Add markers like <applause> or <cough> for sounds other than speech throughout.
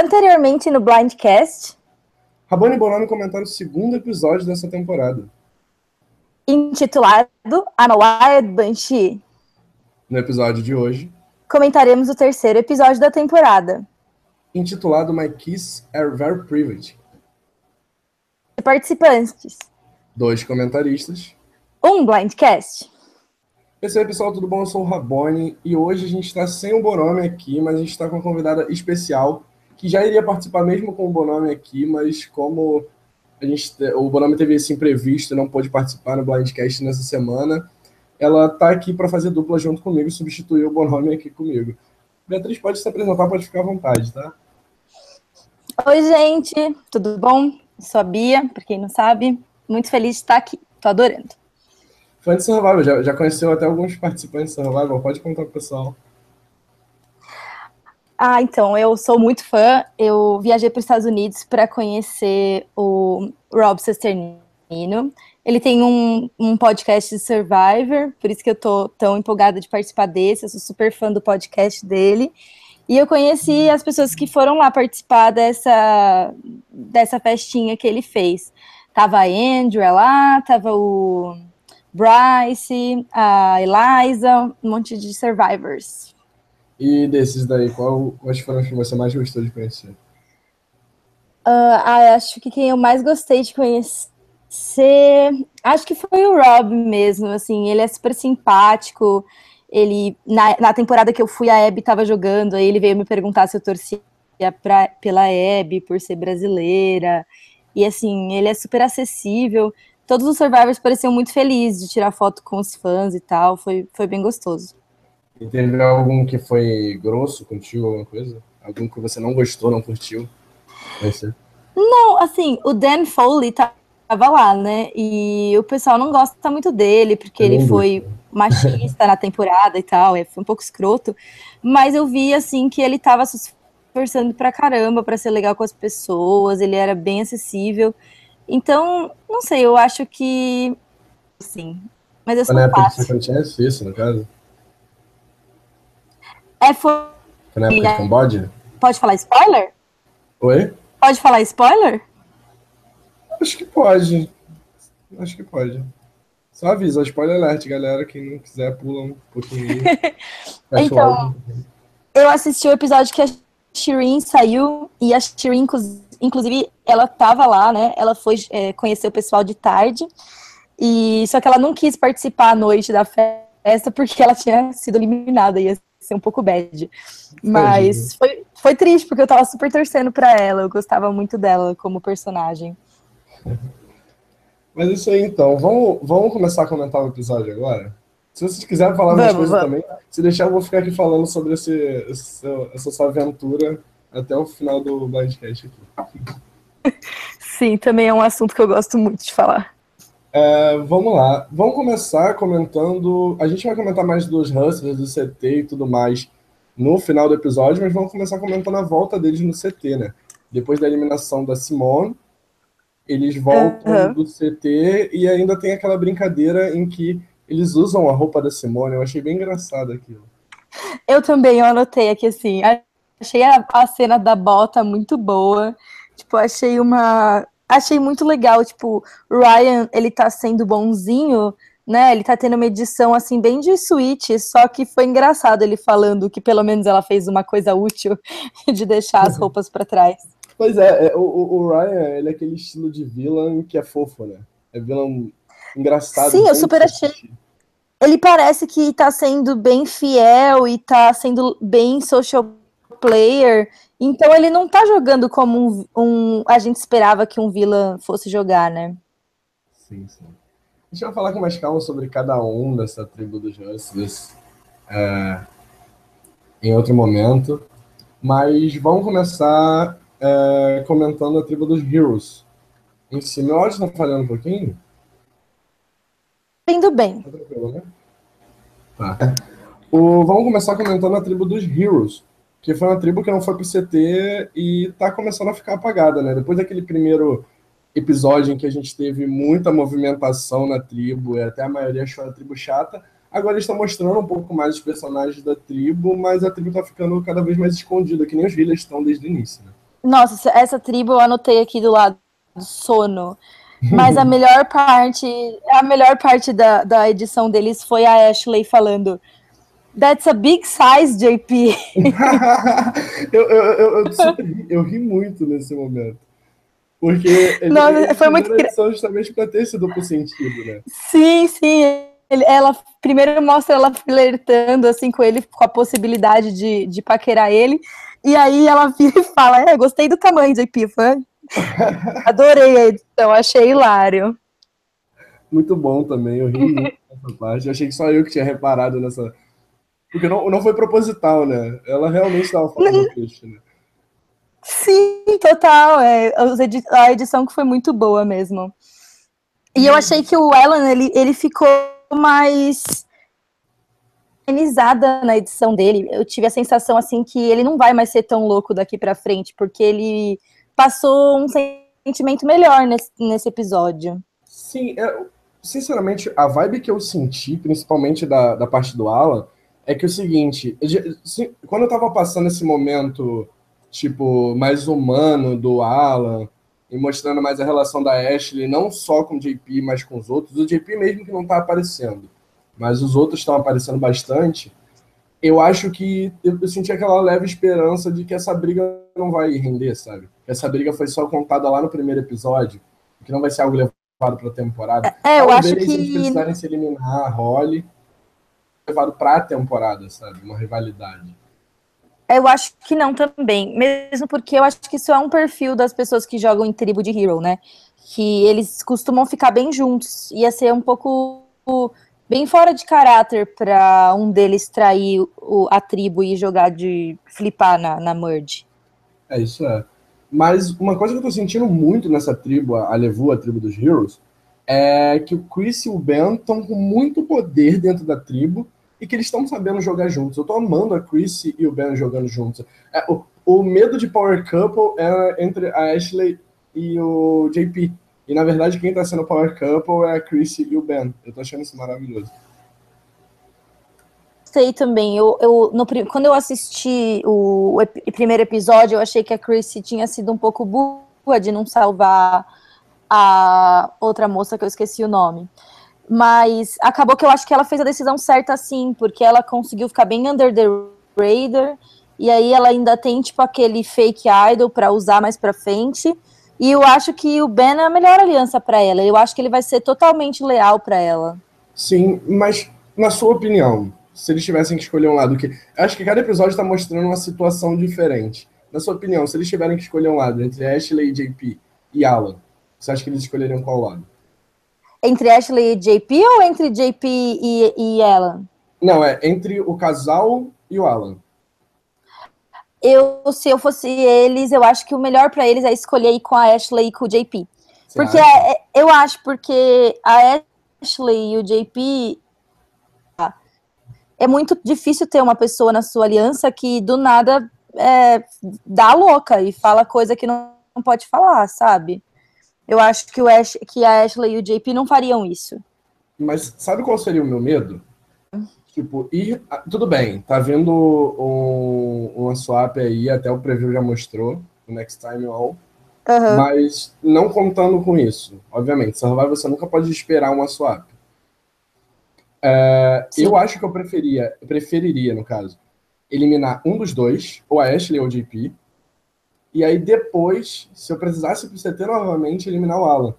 Anteriormente no Blindcast. Rabone Bonano comentaram o segundo episódio dessa temporada. Intitulado Unwired Banshee. No episódio de hoje. Comentaremos o terceiro episódio da temporada. Intitulado My Kiss Are Very Private. Participantes. Dois comentaristas. Um Blindcast. Esse aí, pessoal, tudo bom? Eu sou o Rabone e hoje a gente está sem o Bonome aqui, mas a gente está com uma convidada especial que já iria participar mesmo com o Bonome aqui, mas como a gente, o Bonome teve esse imprevisto e não pôde participar no Blindcast nessa semana, ela está aqui para fazer dupla junto comigo, substituir o Bonome aqui comigo. Beatriz, pode se apresentar, pode ficar à vontade, tá? Oi, gente, tudo bom? Sou a Bia, para quem não sabe, muito feliz de estar aqui, tô adorando. Fã de Survival, já, já conheceu até alguns participantes de Survival, pode contar pro pessoal. Ah, então, eu sou muito fã. Eu viajei para os Estados Unidos para conhecer o Rob Cesternino. Ele tem um, um podcast de Survivor, por isso que eu tô tão empolgada de participar desse. Eu sou super fã do podcast dele. E eu conheci as pessoas que foram lá participar dessa, dessa festinha que ele fez. Tava a Andrew lá, tava o Bryce, a Eliza, um monte de survivors. E desses daí, qual, quais foram os que você mais gostou de conhecer? Uh, ah, acho que quem eu mais gostei de conhecer, acho que foi o Rob mesmo, assim, ele é super simpático, ele, na, na temporada que eu fui, a Abby estava jogando, aí ele veio me perguntar se eu torcia pra, pela Abby, por ser brasileira, e assim, ele é super acessível, todos os Survivors pareciam muito felizes de tirar foto com os fãs e tal, foi, foi bem gostoso. E teve algum que foi grosso contigo, alguma coisa? Algum que você não gostou, não curtiu? Não, assim, o Dan Foley tava lá, né? E o pessoal não gosta muito dele, porque ele foi <laughs> machista na temporada e tal, é, foi um pouco escroto. Mas eu vi, assim, que ele tava se esforçando pra caramba pra ser legal com as pessoas, ele era bem acessível. Então, não sei, eu acho que. Sim. Mas eu sou Na época que você conhece isso, no caso? É, foi. Foi na época de Camboja? Pode falar spoiler? Oi? Pode falar spoiler? Acho que pode. Acho que pode. Só avisa, spoiler alert, galera. Quem não quiser, pula um pouquinho. <laughs> então, eu assisti o episódio que a Shirin saiu e a Shirin, inclusive, ela tava lá, né? Ela foi é, conhecer o pessoal de tarde. E só que ela não quis participar à noite da festa porque ela tinha sido eliminada. E ser um pouco bad. Mas foi, foi triste, porque eu tava super torcendo pra ela. Eu gostava muito dela como personagem. Mas isso aí então. Vamos, vamos começar a comentar o episódio agora? Se vocês quiserem falar mais coisas vamos. também, se deixar, eu vou ficar aqui falando sobre esse, esse, essa sua aventura até o final do Blindcast aqui. <laughs> Sim, também é um assunto que eu gosto muito de falar. É, vamos lá. Vamos começar comentando. A gente vai comentar mais dos Hustlers, do CT e tudo mais no final do episódio, mas vamos começar comentando a volta deles no CT, né? Depois da eliminação da Simone, eles voltam uhum. do CT e ainda tem aquela brincadeira em que eles usam a roupa da Simone. Eu achei bem engraçado aquilo. Eu também, eu anotei aqui assim. Achei a, a cena da bota muito boa. Tipo, achei uma achei muito legal, tipo, o Ryan, ele tá sendo bonzinho, né? Ele tá tendo uma edição assim bem de suíte, só que foi engraçado ele falando que pelo menos ela fez uma coisa útil <laughs> de deixar as roupas para trás. Pois é, é o, o, Ryan, ele é aquele estilo de vilão que é fofo, né? É vilão engraçado. Sim, eu super achei. Ele parece que tá sendo bem fiel e tá sendo bem social player então ele não tá jogando como um, um, a gente esperava que um vilã fosse jogar, né? Sim, sim. A gente vai falar com mais calma sobre cada um dessa tribo dos Hustlers é, em outro momento. Mas vamos começar é, comentando a tribo dos Heroes. Em si, meu áudio está falhando um pouquinho? Indo bem. Tá tranquilo, né? Tá. O, vamos começar comentando a tribo dos Heroes que foi uma tribo que não foi pro CT e tá começando a ficar apagada, né? Depois daquele primeiro episódio em que a gente teve muita movimentação na tribo, e até a maioria achou a tribo chata, agora eles estão mostrando um pouco mais os personagens da tribo, mas a tribo tá ficando cada vez mais escondida, que nem os villas estão desde o início, né? Nossa, essa tribo eu anotei aqui do lado do sono. Mas a <laughs> melhor parte, a melhor parte da, da edição deles foi a Ashley falando. That's a big size, JP. <laughs> eu, eu, eu, eu, eu, ri muito nesse momento. Porque Não, ele, foi muito edição justamente para ter esse duplo sentido, né? Sim, sim. Ele, ela primeiro mostra ela flertando assim com ele, com a possibilidade de, de paquerar ele. E aí ela <laughs> vira e fala: É, gostei do tamanho, JP. Foi <laughs> Adorei a edição, achei hilário. Muito bom também, eu ri muito nessa parte. Eu achei que só eu que tinha reparado nessa. Porque não, não foi proposital, né? Ela realmente estava falando do peixe, né? Sim, total. É, a edição que foi muito boa mesmo. E eu achei que o Alan, ele, ele ficou mais organizada na edição dele. Eu tive a sensação, assim, que ele não vai mais ser tão louco daqui para frente, porque ele passou um sentimento melhor nesse, nesse episódio. Sim, é, sinceramente, a vibe que eu senti, principalmente da, da parte do Alan, é que é o seguinte, quando eu tava passando esse momento, tipo, mais humano do Alan, e mostrando mais a relação da Ashley, não só com o JP, mas com os outros, o JP mesmo que não tá aparecendo, mas os outros estão aparecendo bastante, eu acho que eu, senti aquela leve esperança de que essa briga não vai render, sabe? Essa briga foi só contada lá no primeiro episódio, que não vai ser algo levado para a temporada. É, eu acho que eles precisarem se eliminar a Holly, levado para a temporada, sabe? Uma rivalidade. Eu acho que não também, mesmo porque eu acho que isso é um perfil das pessoas que jogam em tribo de Hero, né? Que eles costumam ficar bem juntos. Ia ser um pouco bem fora de caráter para um deles trair o, a tribo e jogar de flipar na, na merge. É, isso é. Mas uma coisa que eu tô sentindo muito nessa tribo, a Levu, a tribo dos Heroes, é que o Chris e o Ben estão com muito poder dentro da tribo e que eles estão sabendo jogar juntos. Eu tô amando a Chris e o Ben jogando juntos. É, o, o medo de Power Couple é entre a Ashley e o JP. E na verdade, quem tá sendo Power Couple é a Chris e o Ben. Eu tô achando isso maravilhoso. Sei também. Eu, eu, no, quando eu assisti o, o, primeiro episódio, eu achei que a Chris tinha sido um pouco burra de não salvar a outra moça que eu esqueci o nome. Mas acabou que eu acho que ela fez a decisão certa sim, porque ela conseguiu ficar bem under the radar. E aí ela ainda tem tipo aquele fake idol para usar mais para frente. E eu acho que o Ben é a melhor aliança para ela. Eu acho que ele vai ser totalmente leal para ela. Sim, mas na sua opinião, se eles tivessem que escolher um lado, que acho que cada episódio está mostrando uma situação diferente. Na sua opinião, se eles tiverem que escolher um lado entre Ashley JP e Alan, você acha que eles escolheriam qual lado? Entre Ashley e JP ou entre JP e, e Alan? Não, é entre o casal e o Alan eu, se eu fosse eles, eu acho que o melhor para eles é escolher ir com a Ashley e com o JP. Você porque é, eu acho, porque a Ashley e o JP é muito difícil ter uma pessoa na sua aliança que do nada é, dá louca e fala coisa que não, não pode falar, sabe? Eu acho que, o Ash, que a Ashley e o JP não fariam isso. Mas sabe qual seria o meu medo? Tipo, ir. Tudo bem, tá vindo um, uma swap aí, até o preview já mostrou, o Next Time All. Uhum. Mas não contando com isso, obviamente. Survival você nunca pode esperar uma swap. É, eu acho que eu preferia, preferiria, no caso, eliminar um dos dois, ou a Ashley ou o JP. E aí depois, se eu precisasse pro CT novamente, eliminar o Alan.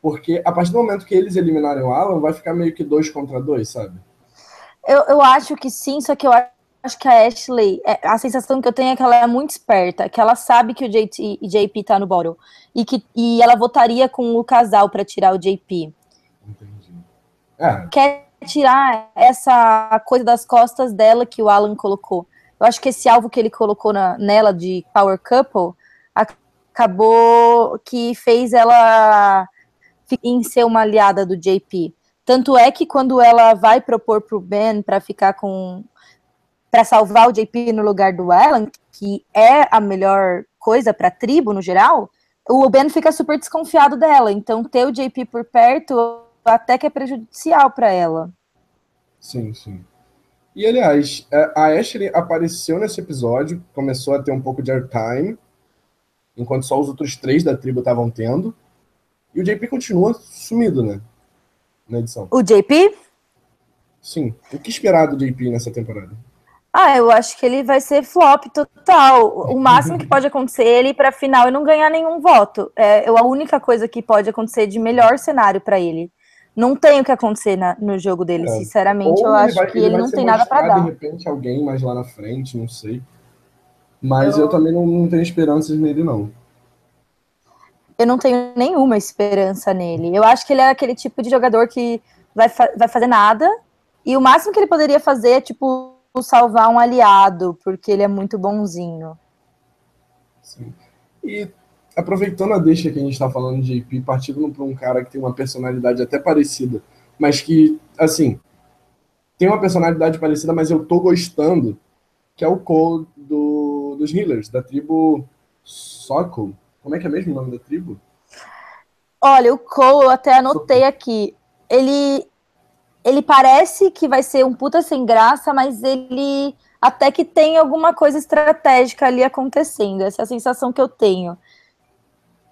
Porque a partir do momento que eles eliminarem o Alan, vai ficar meio que dois contra dois, sabe? Eu, eu acho que sim, só que eu acho que a Ashley, é, a sensação que eu tenho é que ela é muito esperta, que ela sabe que o JT, JP tá no bottle e que e ela votaria com o casal para tirar o JP. Entendi. É. Quer tirar essa coisa das costas dela que o Alan colocou. Eu acho que esse alvo que ele colocou na, nela de Power Couple acabou que fez ela em ser uma aliada do JP. Tanto é que quando ela vai propor pro Ben para ficar com para salvar o JP no lugar do Alan, que é a melhor coisa para tribo no geral, o Ben fica super desconfiado dela. Então ter o JP por perto até que é prejudicial para ela. Sim, sim. E aliás, é, a Ashley apareceu nesse episódio, começou a ter um pouco de airtime. enquanto só os outros três da tribo estavam tendo. E o JP continua sumido, né? Na edição. O JP? Sim. O que esperar do JP nessa temporada? Ah, eu acho que ele vai ser flop total. O máximo que pode acontecer é ele ir para final e não ganhar nenhum voto. É a única coisa que pode acontecer de melhor cenário para ele. Não tem o que acontecer na, no jogo dele, é. sinceramente. Ou eu acho vai, que ele, ele não tem nada para dar. De repente, alguém mais lá na frente, não sei. Mas eu, eu também não, não tenho esperanças nele, não. Eu não tenho nenhuma esperança nele. Eu acho que ele é aquele tipo de jogador que vai, fa vai fazer nada. E o máximo que ele poderia fazer é, tipo, salvar um aliado, porque ele é muito bonzinho. Sim. E aproveitando a deixa que a gente está falando de JP, partindo para um cara que tem uma personalidade até parecida, mas que, assim, tem uma personalidade parecida, mas eu tô gostando, que é o Cole do, dos Healers, da tribo Sokol. Como é que é mesmo o nome da tribo? Olha, o Cole, eu até anotei aqui. Ele ele parece que vai ser um puta sem graça, mas ele até que tem alguma coisa estratégica ali acontecendo. Essa é a sensação que eu tenho.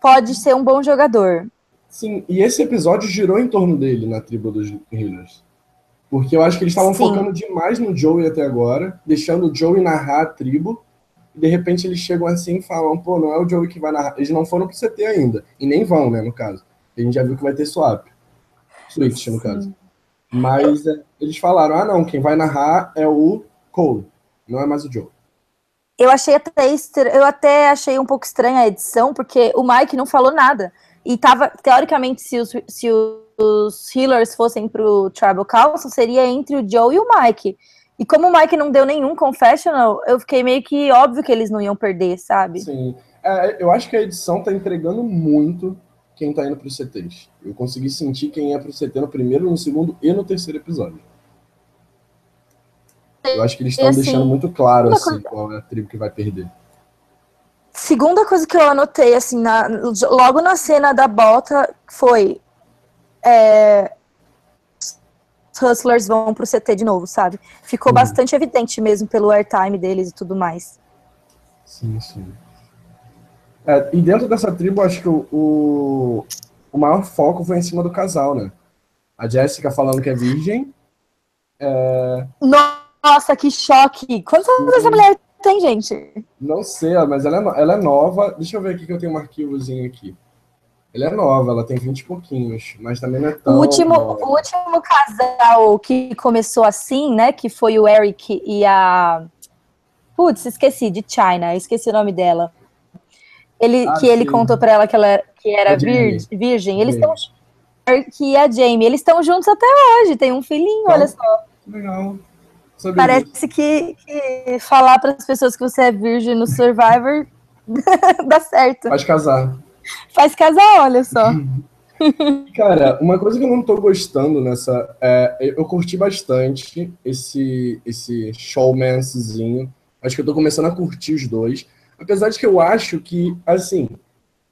Pode ser um bom jogador. Sim, e esse episódio girou em torno dele na tribo dos Healers. Porque eu acho que eles estavam focando demais no Joey até agora, deixando o Joey narrar a tribo. E de repente eles chegam assim e falam: pô, não é o Joey que vai narrar. Eles não foram pro CT ainda. E nem vão, né, no caso. A gente já viu que vai ter swap. Switch, no caso. Mas é, eles falaram: ah, não, quem vai narrar é o Cole, não é mais o Joe. Eu achei até eu até achei um pouco estranha a edição, porque o Mike não falou nada. E tava, teoricamente, se os, se os healers fossem pro Tribal Council, seria entre o Joe e o Mike. E como o Mike não deu nenhum confessional, eu fiquei meio que óbvio que eles não iam perder, sabe? Sim. É, eu acho que a edição tá entregando muito quem tá indo pro CTs. Eu consegui sentir quem ia pro CT no primeiro, no segundo e no terceiro episódio. Eu acho que eles estão assim, deixando muito claro assim, coisa... qual é a tribo que vai perder. Segunda coisa que eu anotei, assim, na, logo na cena da bota, foi. É, os Hustlers vão pro CT de novo, sabe? Ficou uhum. bastante evidente mesmo pelo airtime deles e tudo mais. Sim, sim. É, e dentro dessa tribo, acho que o, o, o, maior foco foi em cima do casal, né? A Jéssica falando que é virgem. É... Nossa, que choque! Quantos anos essa mulher tem, gente? Não sei, mas ela é, ela é nova. Deixa eu ver aqui que eu tenho um arquivozinho aqui. Ela é nova, ela tem 20 e pouquinhos, mas também não é tão. O último, o último casal que começou assim, né? Que foi o Eric e a. Putz, esqueci, de China, esqueci o nome dela. Ele, ah, que ele contou para ela que ela que era vir, virgem. Eles estão que a Jamie, eles estão juntos até hoje, tem um filhinho, olha só. Legal. Parece que, que, falar para as pessoas que você é virgem no Survivor <laughs> dá certo. Faz casar. Faz casar, olha só. <laughs> Cara, uma coisa que eu não tô gostando nessa. É, eu curti bastante esse, esse showmancezinho. Acho que eu tô começando a curtir os dois. Apesar de que eu acho que, assim,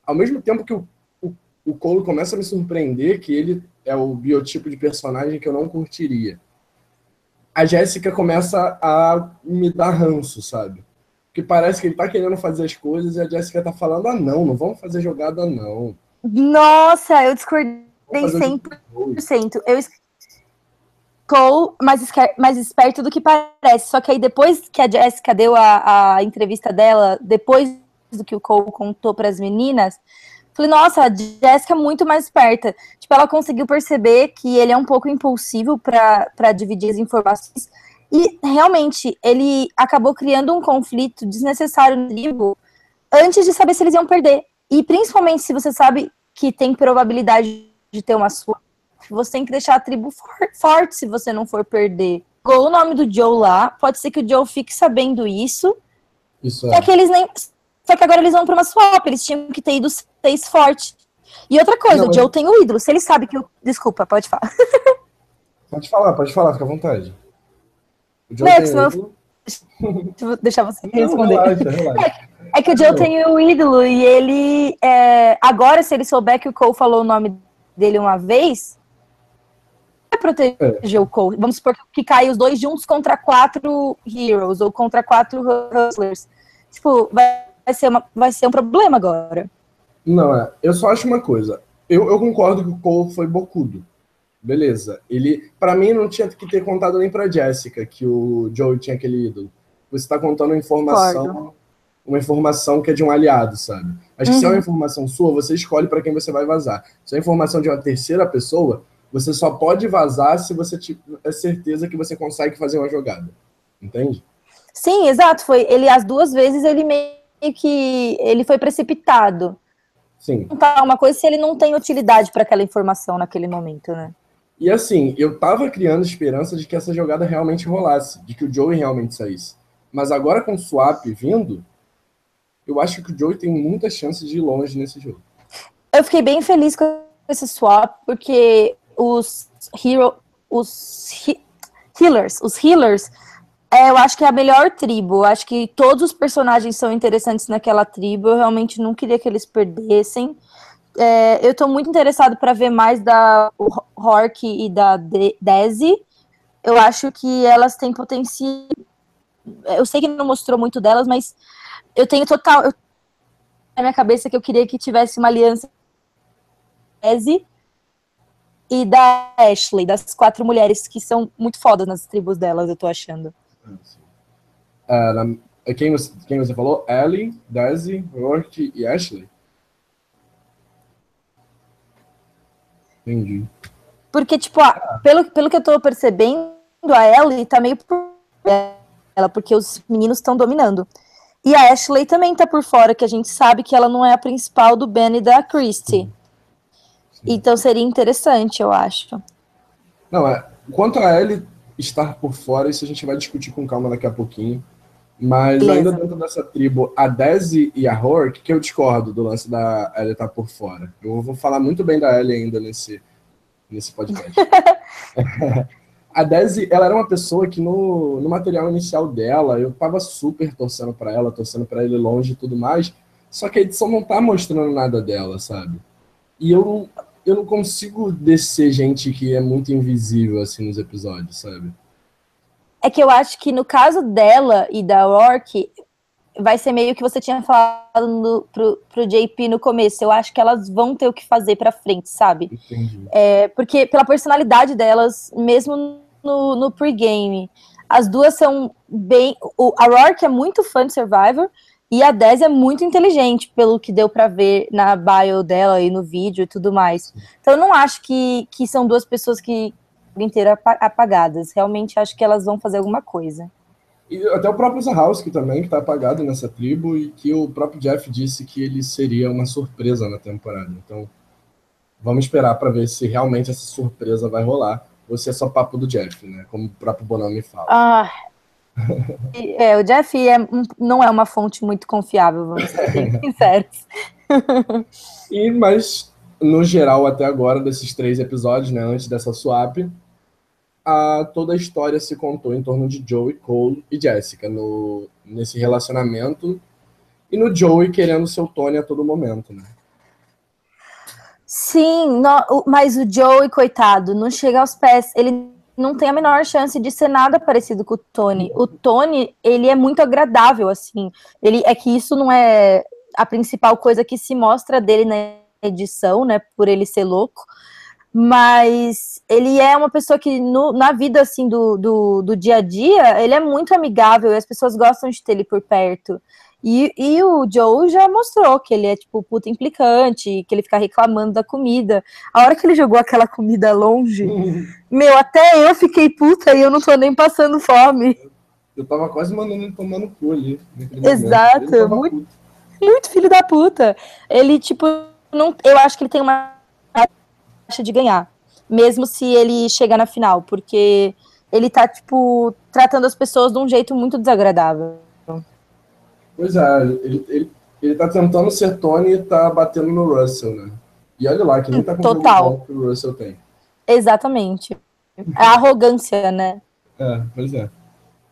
ao mesmo tempo que o, o, o Cole começa a me surpreender, que ele é o biotipo de personagem que eu não curtiria, a Jéssica começa a me dar ranço, sabe? Que parece que ele tá querendo fazer as coisas e a Jéssica tá falando: ah, não, não vamos fazer jogada, não. Nossa, eu discordei 100%. Eu, Cole mais, mais esperto do que parece. Só que aí depois que a Jessica deu a, a entrevista dela, depois do que o Cole contou para as meninas, falei, nossa, a Jessica é muito mais esperta. Tipo, ela conseguiu perceber que ele é um pouco impulsivo para dividir as informações. E realmente, ele acabou criando um conflito desnecessário no livro antes de saber se eles iam perder. E principalmente se você sabe que tem probabilidade de ter uma sua você tem que deixar a tribo for forte se você não for perder. Gol o nome do Joe lá, pode ser que o Joe fique sabendo isso. Isso é. Só que eles nem. Só que agora eles vão para uma swap, eles tinham que ter ido seis forte. E outra coisa, não, o Joe tem o ídolo. Se ele sabe que o. Desculpa, pode falar. <laughs> Pode falar, pode falar, fica à vontade. O Joe Next, tem o <laughs> Vou deixar você <laughs> não, responder. Relaxa, relaxa. É, é, que o Joe tem o ídolo e ele. É, agora, se ele souber que o Cole falou o nome dele uma vez, proteger é. o Cole. Vamos supor que caia os dois juntos contra quatro Heroes ou contra quatro Hustlers. Tipo, vai ser, uma, vai ser um problema agora. Não, é. Eu só acho uma coisa. Eu, eu concordo que o Cole foi bocudo. Beleza. Ele, para mim, não tinha que ter contado nem pra Jessica que o Joe tinha aquele ídolo. Você tá contando uma informação, concordo. uma informação que é de um aliado, sabe? Acho uhum. que se é uma uhum. informação sua, você escolhe para quem você vai vazar. Se é informação de uma terceira pessoa, você só pode vazar se você tiver certeza que você consegue fazer uma jogada. Entende? Sim, exato. Foi ele as duas vezes ele meio que ele foi precipitado. Sim. Tá uma coisa se ele não tem utilidade para aquela informação naquele momento, né? E assim, eu tava criando esperança de que essa jogada realmente rolasse, de que o Joey realmente saísse. Mas agora com o swap vindo, eu acho que o Joey tem muita chance de ir longe nesse jogo. Eu fiquei bem feliz com esse swap, porque os hero, os he, healers, os healers, é, eu acho que é a melhor tribo. Eu acho que todos os personagens são interessantes naquela tribo. Eu realmente não queria que eles perdessem. É, eu estou muito interessado para ver mais da Hork e da De Desi. Eu acho que elas têm potencial. Eu sei que não mostrou muito delas, mas eu tenho total. Eu... Na minha cabeça que eu queria que tivesse uma aliança Desi e da Ashley, das quatro mulheres que são muito fodas nas tribos delas, eu tô achando. Uh, quem, você, quem você falou? Ellie, Daisy, Rourke e Ashley? Entendi. Porque, tipo, ah, pelo, pelo que eu tô percebendo, a Ellie tá meio por ela, porque os meninos estão dominando. E a Ashley também tá por fora, que a gente sabe que ela não é a principal do Ben e da Christie. Então seria interessante, eu acho. Não, é. Quanto a Ellie estar por fora, isso a gente vai discutir com calma daqui a pouquinho. Mas Beleza. ainda dentro dessa tribo, a Desi e a Hork, que eu discordo do lance da Ellie estar por fora. Eu vou falar muito bem da Ellie ainda nesse, nesse podcast. <laughs> a Desi, ela era uma pessoa que no, no material inicial dela, eu tava super torcendo para ela, torcendo para ele longe e tudo mais. Só que a edição não tá mostrando nada dela, sabe? E eu eu não consigo descer gente que é muito invisível assim nos episódios, sabe? É que eu acho que no caso dela e da Orc, vai ser meio que você tinha falado no, pro, pro JP no começo. Eu acho que elas vão ter o que fazer pra frente, sabe? Entendi. É, porque pela personalidade delas, mesmo no, no pregame, as duas são bem. O, a Rourke é muito fã de Survivor, e a 10 é muito inteligente, pelo que deu para ver na bio dela e no vídeo e tudo mais. Então, eu não acho que, que são duas pessoas que inteira apagadas. Realmente acho que elas vão fazer alguma coisa. E até o próprio Zahowski também, que está apagado nessa tribo, e que o próprio Jeff disse que ele seria uma surpresa na temporada. Então, vamos esperar para ver se realmente essa surpresa vai rolar. Ou se é só papo do Jeff, né? Como o próprio Bonami fala. Ah, é, o Jeff é, não é uma fonte muito confiável, vamos ser <laughs> sinceros. e, mas, no geral, até agora, desses três episódios, né, antes dessa swap, a, toda a história se contou em torno de Joey, Cole e Jessica, no, nesse relacionamento, e no Joey querendo seu Tony a todo momento, né? Sim, mas o Joey, coitado, não chega aos pés. Ele não tem a menor chance de ser nada parecido com o Tony. O Tony, ele é muito agradável, assim. Ele é que isso não é a principal coisa que se mostra dele na edição, né? Por ele ser louco. Mas ele é uma pessoa que no, na vida assim do, do, do dia a dia, ele é muito amigável e as pessoas gostam de ter ele por perto. E, e o Joe já mostrou que ele é, tipo, puta implicante, que ele fica reclamando da comida. A hora que ele jogou aquela comida longe, <laughs> meu, até eu fiquei puta e eu não tô nem passando fome. Eu tava quase mandando ele tomar no cu ali. Exato, muito, muito filho da puta. Ele, tipo, não, eu acho que ele tem uma taxa de ganhar, mesmo se ele chegar na final, porque ele tá, tipo, tratando as pessoas de um jeito muito desagradável. Pois é, ele, ele, ele tá tentando ser Tony e tá batendo no Russell, né? E olha lá, que nem tá com o que o Russell tem. Exatamente. É a arrogância, né? É, pois é.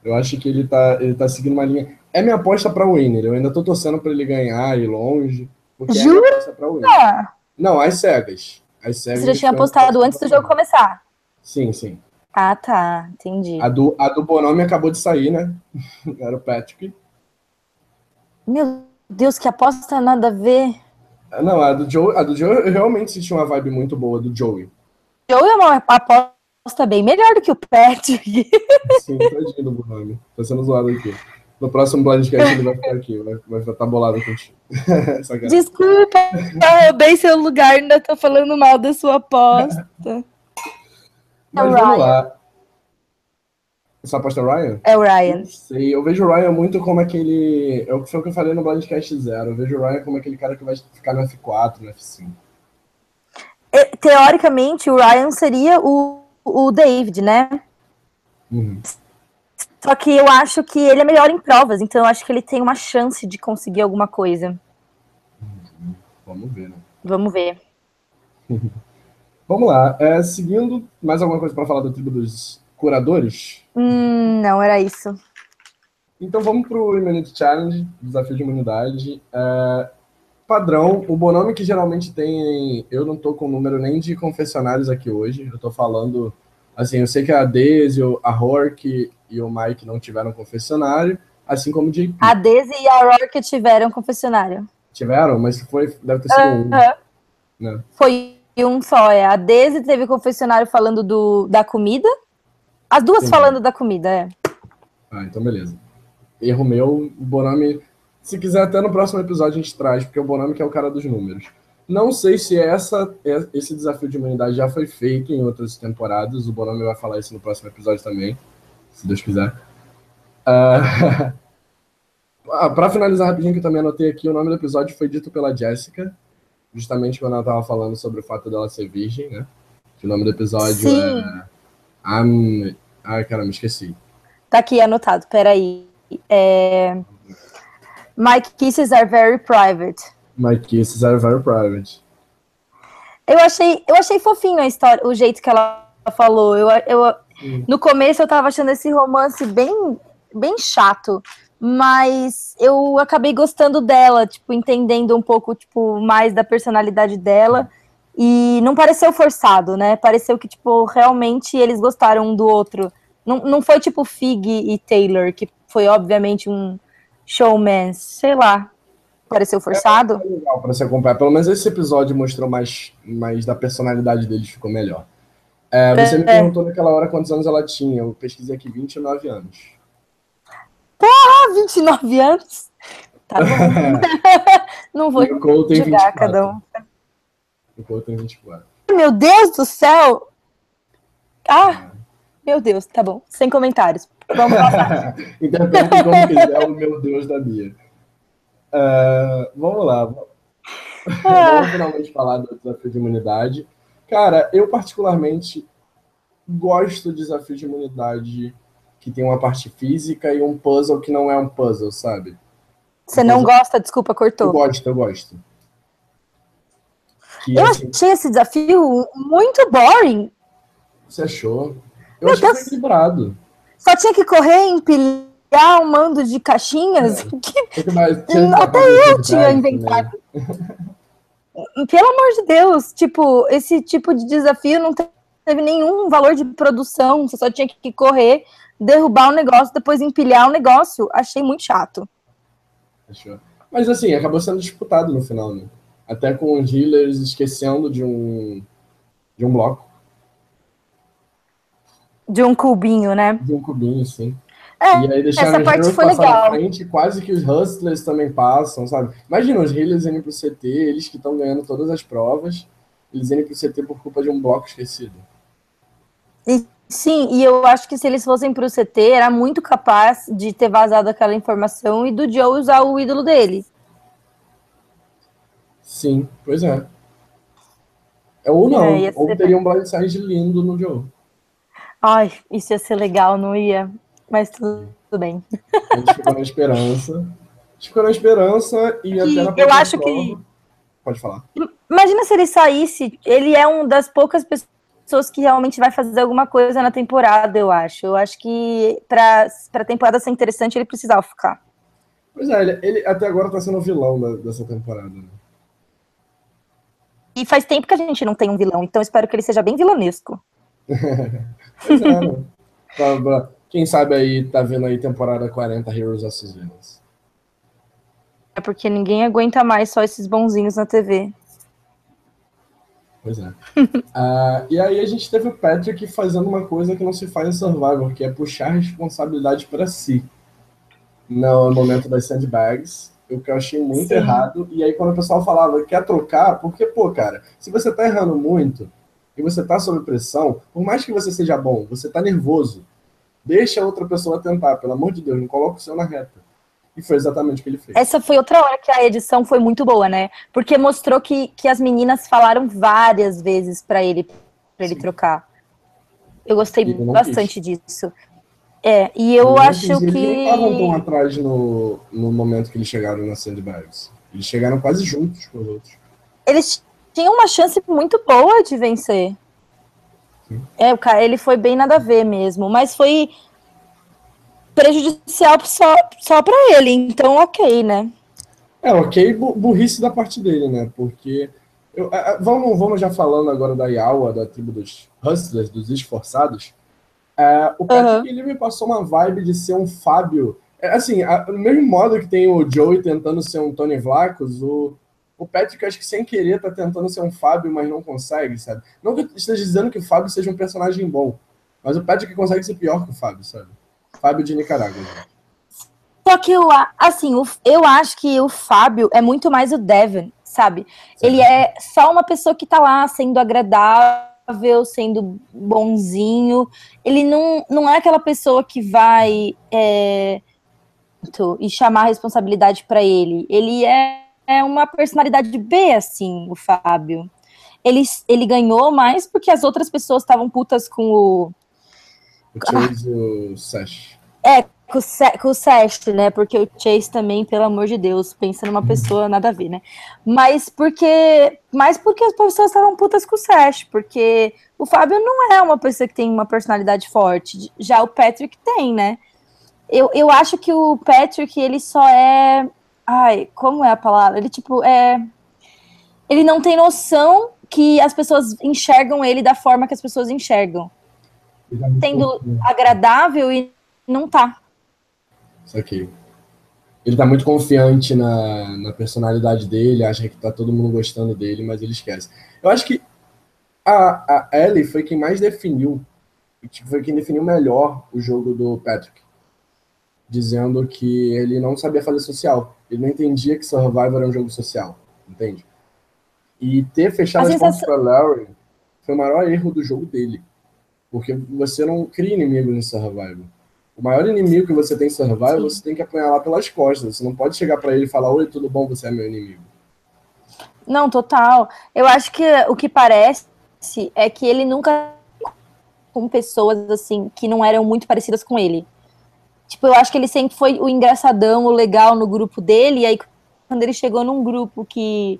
Eu acho que ele tá, ele tá seguindo uma linha. É minha aposta pra winner. Eu ainda tô torcendo pra ele ganhar e ir longe. Porque Jura? é minha aposta pra winner. Não, as cegas. As cegas. Você já tinha apostado antes do jogo começar? Sim, sim. Ah, tá. Entendi. A do, a do Bonome acabou de sair, né? <laughs> Era o Patrick. Meu Deus, que aposta nada a ver. Não, a do Joe, a do Joe eu realmente senti uma vibe muito boa do Joey. Joey é uma aposta bem melhor do que o Patrick. Sim, tadinho do Bonami. Tá sendo zoado aqui. No próximo Blindcast ele vai ficar aqui, vai, vai estar bolado contigo. <laughs> Desculpa, eu roubei seu lugar, ainda tô falando mal da sua aposta. Mas vamos lá. Você aposta Ryan? É o Ryan. Sei, eu vejo o Ryan muito como aquele. É foi o que eu falei no Blindcast Zero. Eu vejo o Ryan como aquele cara que vai ficar no F4, no F5. É, teoricamente, o Ryan seria o, o David, né? Uhum. Só que eu acho que ele é melhor em provas, então eu acho que ele tem uma chance de conseguir alguma coisa. Uhum. Vamos ver, né? Vamos ver. <laughs> Vamos lá. É, seguindo, mais alguma coisa para falar da tribo dos curadores? Hum, não, era isso. Então vamos para o Immunity Challenge, desafio de imunidade. É, padrão, o bonome que geralmente tem. Eu não estou com número nem de confessionários aqui hoje. Eu estou falando. Assim, eu sei que a Daisy, a Hork e o Mike não tiveram confessionário, assim como o JP. A Daisy e a Hork tiveram confessionário. Tiveram, mas foi, deve ter sido uh -huh. um. Né? Foi um só, é. A Daisy teve confessionário falando do, da comida. As duas Sim. falando da comida, é. Ah, então beleza. Erro meu, o Bonami. Se quiser, até no próximo episódio a gente traz, porque o Bonami que é o cara dos números. Não sei se essa, esse desafio de humanidade já foi feito em outras temporadas. O Bonami vai falar isso no próximo episódio também, se Deus quiser. Uh... ah, <laughs> para finalizar rapidinho, que eu também anotei aqui, o nome do episódio foi dito pela Jéssica, justamente quando ela estava falando sobre o fato dela ser virgem, né? Que o nome do episódio Sim. é. I'm... Ai, caramba, esqueci. Tá aqui anotado, peraí. É... My kisses are very private. My kisses are very private. Eu achei, eu achei fofinho a história, o jeito que ela falou. Eu, eu, no começo eu tava achando esse romance bem, bem chato mas eu acabei gostando dela, tipo, entendendo um pouco, tipo, mais da personalidade dela, e não pareceu forçado, né, pareceu que, tipo, realmente eles gostaram um do outro, não, não foi tipo Fig e Taylor, que foi obviamente um showman, sei lá, pareceu forçado. É, legal para se acompanhar, pelo menos esse episódio mostrou mais, mais da personalidade deles, ficou melhor. É, você é, me perguntou naquela hora quantos anos ela tinha, eu pesquisei aqui 29 anos. Porra, 29 anos? Tá bom. <laughs> <laughs> não vou julgar cada um. O Cole tem 24. Meu Deus do céu! Ah, meu Deus, tá bom. Sem comentários. Vamos passar. <laughs> Interpretem como quiser o meu Deus da Bia. Uh, vamos lá. Ah. Vamos finalmente falar do desafio de imunidade. Cara, eu particularmente gosto do desafio de imunidade que tem uma parte física e um puzzle que não é um puzzle, sabe? Você não puzzle... gosta? Desculpa, cortou. Eu gosto, eu gosto. Que, eu assim... achei esse desafio muito boring. Você achou? Eu Meu achei Deus. equilibrado. Só tinha que correr e empilhar um mando de caixinhas. É. <laughs> Que... Até eu tinha inventado. Né? Pelo amor de Deus, tipo, esse tipo de desafio não teve nenhum valor de produção, você só tinha que correr, derrubar o negócio, depois empilhar o negócio. Achei muito chato. Mas assim, acabou sendo disputado no final, né? Até com os healers esquecendo de um de um bloco. De um cubinho, né? De um cubinho, sim. É, e aí deixaram essa parte foi legal. Frente, quase que os hustlers também passam, sabe? Imagina os healers indo pro CT, eles que estão ganhando todas as provas, eles indo pro CT por culpa de um bloco esquecido. E Sim, e eu acho que se eles fossem para o CT, era muito capaz de ter vazado aquela informação e do Joe usar o ídolo dele. Sim, pois é. é ou não, é, ou teria um blindside lindo no Joe. Ai, isso ia ser legal, não ia? Mas tudo, tudo bem. A gente ficou na esperança. A gente ficou na esperança e, e até na Eu acho prova... que. Pode falar. Imagina se ele saísse. Ele é uma das poucas pessoas pessoas que realmente vai fazer alguma coisa na temporada, eu acho. Eu acho que para a temporada ser interessante, ele precisava ficar. Pois é, ele, ele até agora está sendo o vilão da, dessa temporada. Né? E faz tempo que a gente não tem um vilão, então espero que ele seja bem vilanesco. <laughs> pois é, né? Quem sabe aí tá vendo aí temporada 40 Heroes vs Villains. Porque ninguém aguenta mais só esses bonzinhos na TV. Pois é. uh, <laughs> e aí a gente teve o Patrick fazendo uma coisa que não se faz em Survivor, que é puxar a responsabilidade para si. No momento das sandbags, o que eu achei muito Sim. errado. E aí quando o pessoal falava, quer trocar, porque, pô, cara, se você tá errando muito e você tá sob pressão, por mais que você seja bom, você tá nervoso, deixa a outra pessoa tentar, pelo amor de Deus, não coloca o seu na reta. E foi exatamente o que ele fez. Essa foi outra hora que a edição foi muito boa, né? Porque mostrou que, que as meninas falaram várias vezes para ele, para ele trocar. Eu gostei bastante quis. disso. É, e eu acho que. Eles estavam tão atrás no, no momento que eles chegaram na Sandbags. Eles chegaram quase juntos com os outros. Eles tinham uma chance muito boa de vencer. Sim. É, o cara, ele foi bem nada a ver mesmo, mas foi prejudicial só, só para ele, então ok, né? É, ok, burrice da parte dele, né? Porque. Eu, vamos, vamos já falando agora da Yawa, da tribo dos Hustlers, dos esforçados. É, o Patrick, uhum. ele me passou uma vibe de ser um Fábio. É, assim, a, no mesmo modo que tem o Joey tentando ser um Tony Vlacos, o, o Patrick, acho que sem querer, tá tentando ser um Fábio, mas não consegue, sabe? Não que eu esteja dizendo que o Fábio seja um personagem bom, mas o Patrick consegue ser pior que o Fábio, sabe? Fábio de Nicarágua. Só que eu, assim, eu acho que o Fábio é muito mais o Devon, sabe? Sim. Ele é só uma pessoa que tá lá sendo agradável, sendo bonzinho. Ele não, não é aquela pessoa que vai é, e chamar a responsabilidade para ele. Ele é, é uma personalidade B, assim, o Fábio. Ele, ele ganhou mais porque as outras pessoas estavam putas com o o Chase e o Sash. É, com o, com o Sash, né? Porque o Chase também, pelo amor de Deus, pensa numa pessoa nada a ver, né? Mas porque. Mas porque as pessoas estavam putas com o Sash, porque o Fábio não é uma pessoa que tem uma personalidade forte. Já o Patrick tem, né? Eu, eu acho que o Patrick, ele só é. Ai, como é a palavra? Ele, tipo, é. Ele não tem noção que as pessoas enxergam ele da forma que as pessoas enxergam sendo agradável e não tá. Isso aqui. Ele tá muito confiante na, na personalidade dele, acha que tá todo mundo gostando dele, mas ele esquece. Eu acho que a, a Ellie foi quem mais definiu, foi quem definiu melhor o jogo do Patrick. Dizendo que ele não sabia fazer social. Ele não entendia que Survivor era um jogo social, entende? E ter fechado as portas para Larry foi o maior erro do jogo dele. Porque você não cria inimigos em Survival. O maior inimigo que você tem em Survival, você tem que apanhar lá pelas costas. Você não pode chegar para ele e falar: Oi, tudo bom? Você é meu inimigo. Não, total. Eu acho que o que parece é que ele nunca com pessoas assim que não eram muito parecidas com ele. Tipo, eu acho que ele sempre foi o engraçadão, o legal no grupo dele, e aí quando ele chegou num grupo que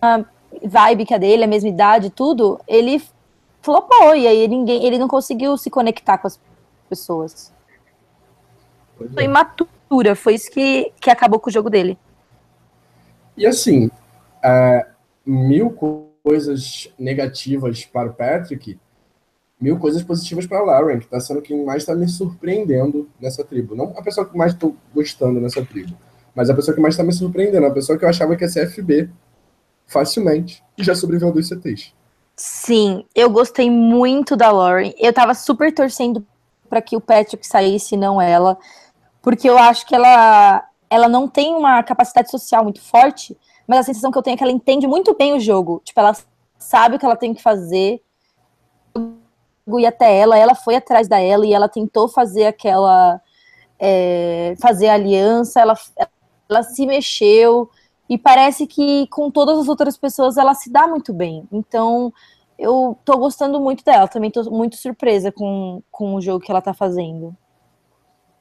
a vibe que a dele, a mesma idade, tudo, ele flopou, e aí ninguém, ele não conseguiu se conectar com as pessoas. Foi é. imatura, foi isso que, que acabou com o jogo dele. E assim, é, mil coisas negativas para o Patrick, mil coisas positivas para a Lauren, que está sendo quem mais está me surpreendendo nessa tribo. Não a pessoa que mais estou gostando nessa tribo, mas a pessoa que mais está me surpreendendo, a pessoa que eu achava que ia ser FB facilmente, e já sobreviveu dois CTs. Sim, eu gostei muito da Lauren. Eu tava super torcendo para que o Patrick saísse, não ela, porque eu acho que ela ela não tem uma capacidade social muito forte, mas a sensação que eu tenho é que ela entende muito bem o jogo. Tipo, ela sabe o que ela tem que fazer. E até ela, ela foi atrás da ela e ela tentou fazer aquela é, fazer aliança, ela, ela se mexeu e parece que com todas as outras pessoas ela se dá muito bem. Então, eu tô gostando muito dela, também tô muito surpresa com, com o jogo que ela tá fazendo.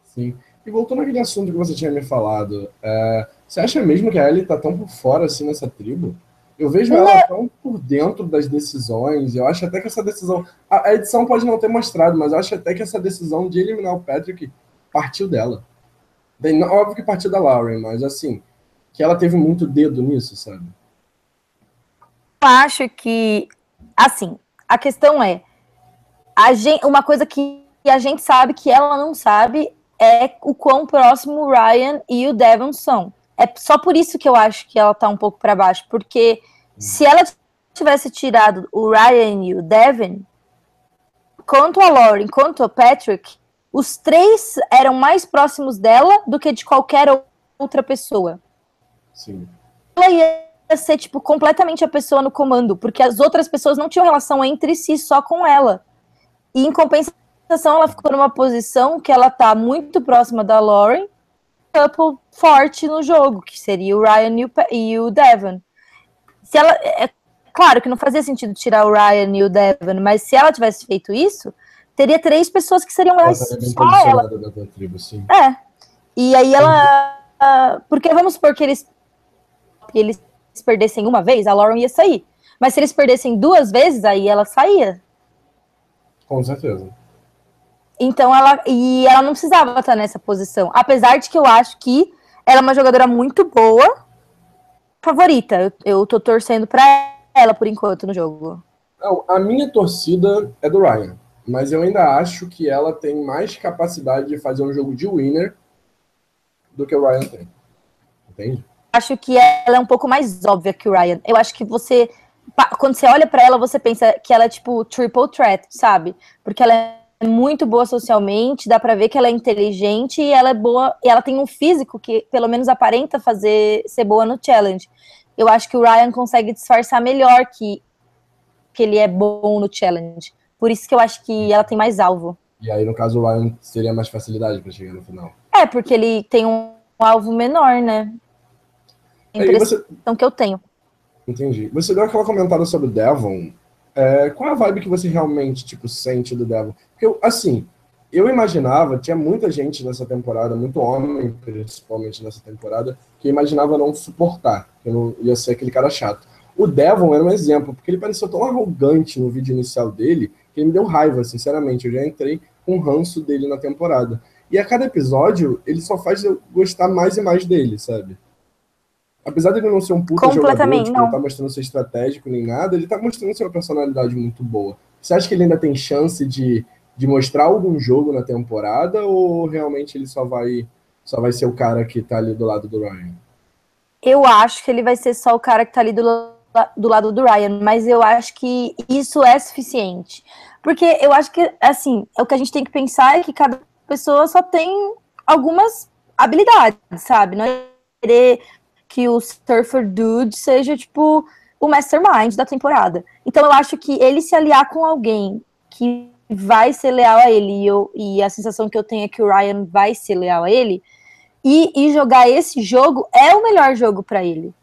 Sim. E voltando àquele assunto que você tinha me falado, é, você acha mesmo que a Ellie tá tão por fora assim nessa tribo? Eu vejo ela tão por dentro das decisões, eu acho até que essa decisão. A, a, edição pode não ter mostrado, mas eu acho até que essa decisão de eliminar o Patrick partiu dela. Bem, óbvio que partiu da Lauren, mas assim, que ela teve muito dedo nisso, sabe? Eu acho que, assim, a questão é, a gente, uma coisa que a gente sabe que ela não sabe é o quão próximo o Ryan e o Devon são. É só por isso que eu acho que ela tá um pouco para baixo, porque se ela tivesse tirado o Ryan e o Devin, quanto a Lauren, quanto a Patrick, os três eram mais próximos dela do que de qualquer outra pessoa. Sim. Ela ia ser, tipo, completamente a pessoa no comando, porque as outras pessoas não tinham relação entre si, só com ela. E em compensação, ela ficou numa posição que ela tá muito próxima da Lauren, couple forte no jogo, que seria o Ryan e o, e o Devon. Se ela. É, claro que não fazia sentido tirar o Ryan e o Devon, mas se ela tivesse feito isso, teria três pessoas que seriam mais só ela. Tribo, é. E aí ela. Uh, porque vamos supor que eles, eles perdessem uma vez, a Lauren ia sair. Mas se eles perdessem duas vezes, aí ela saía. Com certeza. Então ela. E ela não precisava estar nessa posição. Apesar de que eu acho que ela é uma jogadora muito boa. Favorita. Eu, eu tô torcendo pra ela por enquanto no jogo. Não, a minha torcida é do Ryan. Mas eu ainda acho que ela tem mais capacidade de fazer um jogo de winner do que o Ryan tem. Entende? Acho que ela é um pouco mais óbvia que o Ryan. Eu acho que você. Quando você olha para ela, você pensa que ela é tipo triple threat, sabe? Porque ela é muito boa socialmente, dá para ver que ela é inteligente e ela é boa, e ela tem um físico que pelo menos aparenta fazer ser boa no challenge. Eu acho que o Ryan consegue disfarçar melhor que que ele é bom no challenge. Por isso que eu acho que ela tem mais alvo. E aí, no caso, o Ryan teria mais facilidade para chegar no final. É, porque ele tem um alvo menor, né? Impressão você... que eu tenho. Entendi. Você deu aquela comentada sobre o Devon. É, qual é a vibe que você realmente, tipo, sente do Devon? Porque, eu, assim, eu imaginava, tinha muita gente nessa temporada, muito homem, principalmente nessa temporada, que imaginava não suportar, que eu não ia ser aquele cara chato. O Devon era um exemplo, porque ele parecia tão arrogante no vídeo inicial dele, que ele me deu raiva, sinceramente. Eu já entrei com ranço dele na temporada. E a cada episódio, ele só faz eu gostar mais e mais dele, sabe? Apesar dele não ser um puta jogador, tipo, não. não tá mostrando ser estratégico nem nada, ele tá mostrando ser uma personalidade muito boa. Você acha que ele ainda tem chance de, de mostrar algum jogo na temporada ou realmente ele só vai só vai ser o cara que tá ali do lado do Ryan? Eu acho que ele vai ser só o cara que tá ali do, do lado do Ryan, mas eu acho que isso é suficiente. Porque eu acho que, assim, o que a gente tem que pensar é que cada pessoa só tem algumas habilidades, sabe? Não é querer que o Surfer Dude seja, tipo, o mastermind da temporada. Então eu acho que ele se aliar com alguém que vai ser leal a ele, e, eu, e a sensação que eu tenho é que o Ryan vai ser leal a ele, e, e jogar esse jogo é o melhor jogo para ele.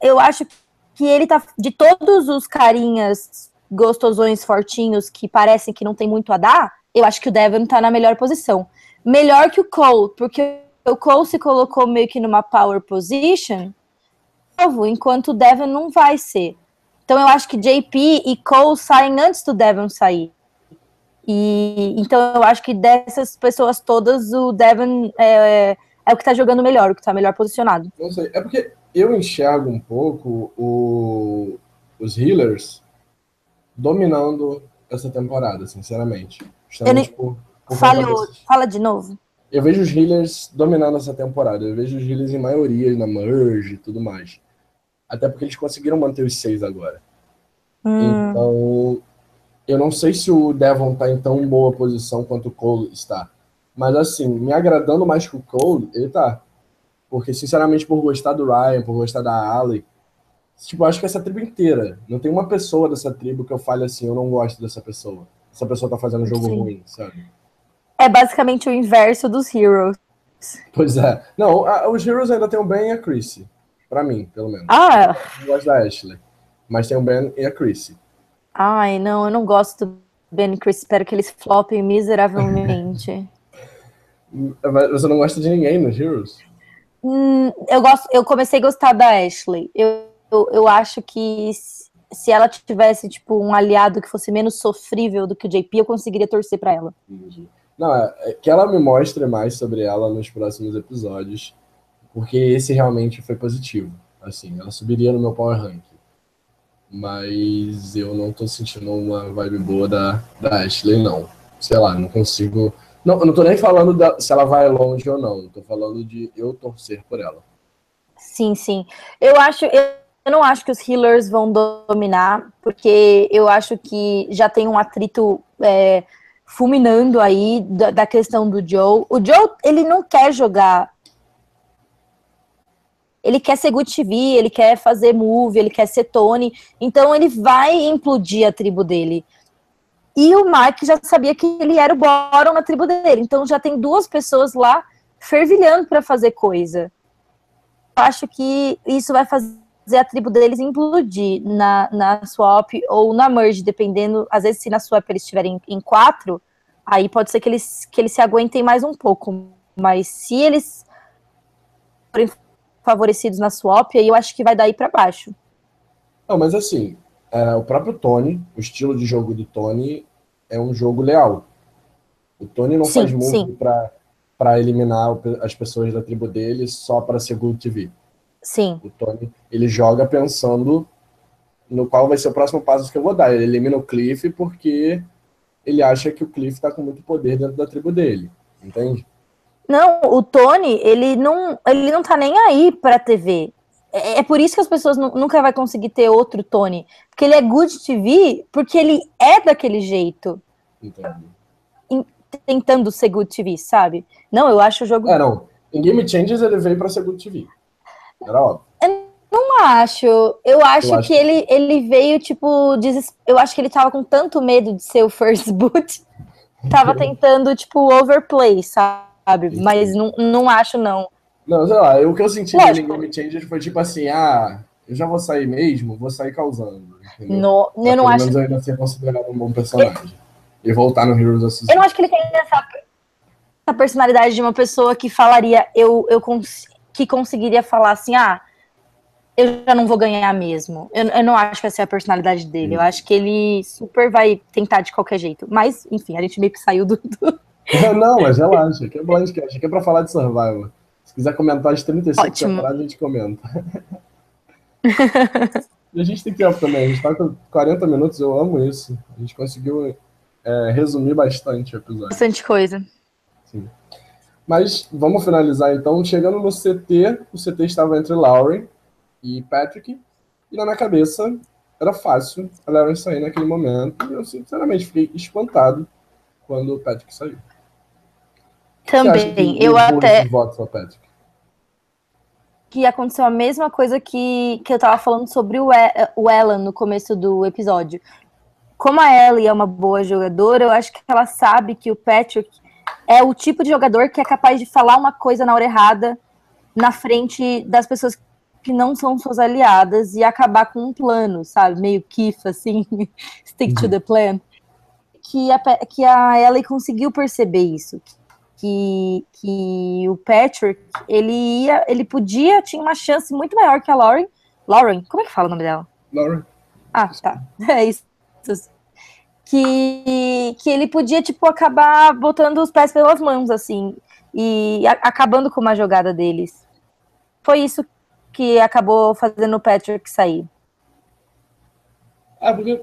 Eu acho que ele tá, de todos os carinhas gostosões fortinhos que parecem que não tem muito a dar, eu acho que o Devon tá na melhor posição. Melhor que o Cole, porque o Cole se colocou meio que numa power position, enquanto o Devon não vai ser. Então eu acho que JP e Cole saem antes do Devon sair. E então eu acho que dessas pessoas todas, o Devon é, é o que tá jogando melhor, o que tá melhor posicionado. Não sei, é porque eu enxergo um pouco o, os healers dominando essa temporada, sinceramente. Estamos por, por fala de novo. Eu vejo os healers dominando essa temporada. Eu vejo os healers em maioria na merge e tudo mais. Até porque eles conseguiram manter os seis agora. Hum. Então, eu não sei se o Devon tá em tão boa posição quanto o Cole está. Mas assim, me agradando mais que o Cole, ele tá. Porque, sinceramente, por gostar do Ryan, por gostar da Ali, tipo, acho que essa tribo inteira. Não tem uma pessoa dessa tribo que eu fale assim, eu não gosto dessa pessoa. Essa pessoa tá fazendo um jogo Sim. ruim, sabe? É basicamente o inverso dos Heroes. Pois é. Não, a, os Heroes ainda tem o Ben e a Chrissy. Pra mim, pelo menos. Ah! Eu gosto da Ashley. Mas tem o Ben e a Chrissy. Ai, não, eu não gosto do Ben e Chris. Espero que eles flopem miseravelmente. <laughs> <laughs> Você não gosta de ninguém nos Heroes? Hum, eu gosto, eu comecei a gostar da Ashley. Eu, eu, eu acho que se ela tivesse tipo um aliado que fosse menos sofrível do que o JP, eu conseguiria torcer para ela. Não, é, é que ela me mostre mais sobre ela nos próximos episódios, porque esse realmente foi positivo. Assim, ela subiria no meu power rank. Mas eu não tô sentindo uma vibe boa da, da Ashley, não. Sei lá, não consigo não, eu não tô nem falando da, se ela vai longe ou não. Tô falando de eu torcer por ela. Sim, sim. Eu acho, eu, eu não acho que os healers vão dominar, porque eu acho que já tem um atrito é, fulminando aí da, da, questão do Joe. O Joe, ele não quer jogar. Ele quer ser Good TV, ele quer fazer move, ele quer ser Tony. Então ele vai implodir a tribo dele. E o Mike já sabia que ele era o Boron na tribo dele. Então já tem duas pessoas lá fervilhando para fazer coisa. Eu acho que isso vai fazer a tribo deles implodir na, na swap ou na merge, dependendo. Às vezes, se na swap eles estiverem em quatro, aí pode ser que eles, que eles se aguentem mais um pouco. Mas se eles forem favorecidos na swap, aí eu acho que vai daí para baixo. Não, mas assim, é, o próprio Tony, o estilo de jogo do Tony é um jogo leal. O Tony não sim, faz muito para eliminar as pessoas da tribo dele só para ser good TV. Sim. O Tony, ele joga pensando no qual vai ser o próximo passo que eu vou dar. Ele elimina o Cliff porque ele acha que o Cliff tá com muito poder dentro da tribo dele, entende? Não, o Tony, ele não, ele não tá nem aí pra TV. É, é por isso que as pessoas nunca vai conseguir ter outro Tony. Porque ele é good TV, porque ele é daquele jeito. Entendi. Tentando ser good TV, sabe? Não, eu acho o jogo. É, não. Em Game Changers ele veio pra ser good TV. Era óbvio. Eu não acho. Eu acho, eu acho que, que, Ele, ele veio, tipo, des... eu acho que ele tava com tanto medo de ser o first boot. <laughs> tava tentando, tipo, overplay, sabe? Mas não, não acho, não. Não, sei lá, o que eu senti no Game Changer foi tipo assim, ah, eu já vou sair mesmo, vou sair causando. No, eu não acho. Menos ainda ser considerado um bom personagem. Eu... E voltar no Heroes of Eu não acho que ele tem essa, essa personalidade de uma pessoa que falaria, eu, eu cons que conseguiria falar assim, ah, eu já não vou ganhar mesmo. Eu, eu não acho que essa é a personalidade dele. Eu hum. acho que ele super vai tentar de qualquer jeito. Mas, enfim, a gente meio que saiu do. do... não, mas relaxa, que é Blindcast, aqui é pra falar de Survival. Se quiser comentar as 35 Ótimo. temporadas, a gente comenta. <laughs> e a gente tem tempo também, a gente tá com 40 minutos, eu amo isso. A gente conseguiu é, resumir bastante o episódio. Bastante coisa. Sim. Mas vamos finalizar então. Chegando no CT, o CT estava entre Lauren e Patrick. E na minha cabeça era fácil a Lauren sair naquele momento. E eu sinceramente fiquei espantado quando o Patrick saiu. Também, eu até. Votos ao Patrick? Que aconteceu a mesma coisa que, que eu tava falando sobre o, o Ellen no começo do episódio. Como a Ellie é uma boa jogadora, eu acho que ela sabe que o Patrick é o tipo de jogador que é capaz de falar uma coisa na hora errada na frente das pessoas que não são suas aliadas e acabar com um plano, sabe? Meio kiff, assim, <laughs> stick to the plan. Que a, que a Ellie conseguiu perceber isso. Que, que o Patrick, ele ia, ele podia, tinha uma chance muito maior que a Lauren. Lauren, como é que fala o nome dela? Lauren. Ah, tá. <laughs> É isso que, que ele podia, tipo, acabar botando os pés pelas mãos, assim, e a, acabando com uma jogada deles. Foi isso que acabou fazendo o Patrick sair. Ah, porque,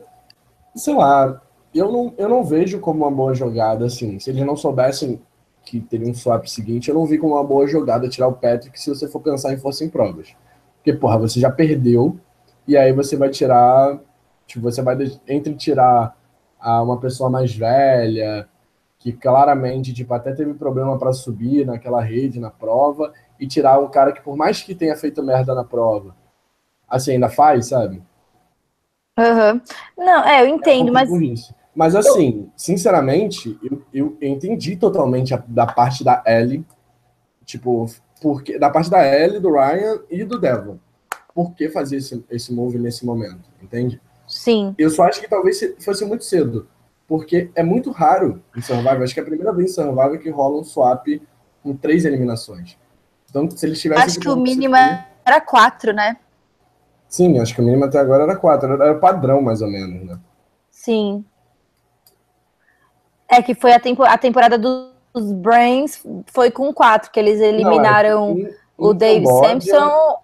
sei lá, eu não, eu não vejo como uma boa jogada, assim, se eles não soubessem que teria um swap seguinte, eu não vi como uma boa jogada tirar o Patrick se você for pensar em força em provas. Porque, porra, você já perdeu, e aí você vai tirar, tipo, você vai, entre tirar a uma pessoa mais velha, que claramente tipo, até teve problema para subir naquela rede na prova, e tirar um cara que, por mais que tenha feito merda na prova, assim, ainda faz, sabe? Uhum. Não, é, eu entendo, é mas. Isso. Mas assim, sinceramente, eu, eu entendi totalmente a, da parte da Ellie, tipo, porque, da parte da Ellie, do Ryan e do Devon. Por que fazer esse, esse move nesse momento, entende? Sim. Eu só acho que talvez fosse muito cedo. Porque é muito raro em Survivor. Acho que é a primeira vez em Survivor que rola um swap com três eliminações. Então, se eles tivessem. Acho que o mínimo era quatro, né? Sim, acho que o mínimo até agora era quatro. Era padrão, mais ou menos, né? Sim. É que foi a, tempo, a temporada dos Brains foi com quatro, que eles eliminaram Não, é, em, o em Dave Cambodia, Sampson.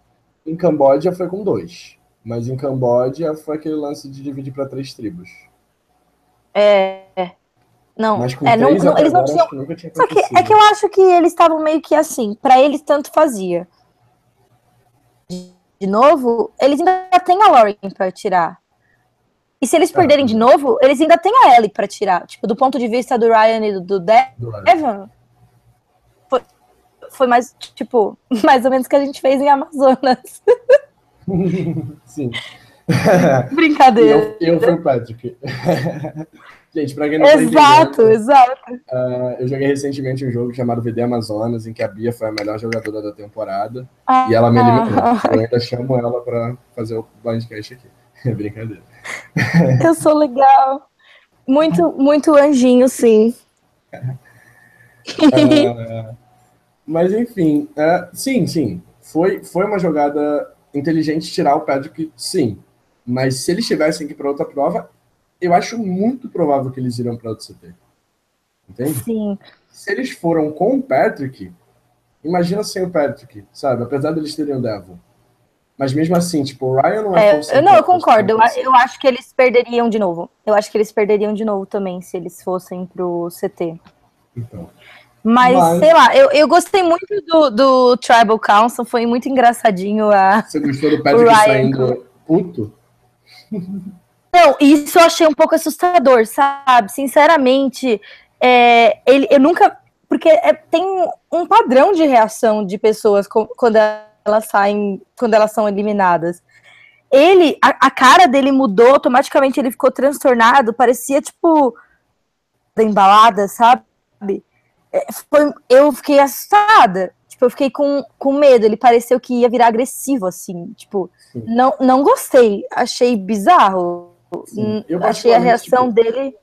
Em Camboja foi com dois. Mas em Camboja foi aquele lance de dividir para três tribos. É. Não, Mas com é, não, não eles não tinham. Que Só que é que eu acho que eles estavam meio que assim, para eles tanto fazia. de novo, eles ainda têm a Lauren para tirar. E se eles ah, perderem de novo, eles ainda têm a Ellie para tirar. Tipo, do ponto de vista do Ryan e do, do Devon, foi, foi mais, tipo, <laughs> mais ou menos o que a gente fez em Amazonas. <laughs> <laughs> Sim. Brincadeira. Eu, eu fui o Patrick. <laughs> Gente, pra quem não Exato, exato. Uh, eu joguei recentemente um jogo chamado VD Amazonas, em que a Bia foi a melhor jogadora da temporada. Ah, e ela me eliminou. Ah, eu ainda chamo ela pra fazer o blindcast aqui. É <laughs> brincadeira. Eu sou legal. Muito, muito anjinho, sim. Uh, mas enfim, uh, sim, sim. Foi, foi uma jogada inteligente tirar o Patrick, sim. Mas se eles tivessem que ir para outra prova, eu acho muito provável que eles iriam para outro CT. Entende? Sim. Se eles foram com o Patrick, imagina sem o Patrick, sabe? Apesar deles terem o Devil. Mas mesmo assim, tipo, o Ryan não é, é Não, eu concordo. Eu, eu, acho que eles perderiam de novo. Eu acho que eles perderiam de novo também se eles fossem pro CT. Então. Mas, Mas, sei lá, eu, eu gostei muito do, do Tribal Council, foi muito engraçadinho a. Você gostou do Patrick saindo puto? Não, isso eu achei um pouco assustador, sabe? Sinceramente, é, ele, eu nunca. Porque é, tem um padrão de reação de pessoas quando elas saem, quando elas são eliminadas. Ele, a, a cara dele mudou, automaticamente ele ficou transtornado, parecia tipo da embalada, sabe? É, foi, eu fiquei assustada. Tipo, eu fiquei com, com medo. Ele pareceu que ia virar agressivo, assim. Tipo, não, não gostei. Achei bizarro. Eu achei a reação tipo, dele.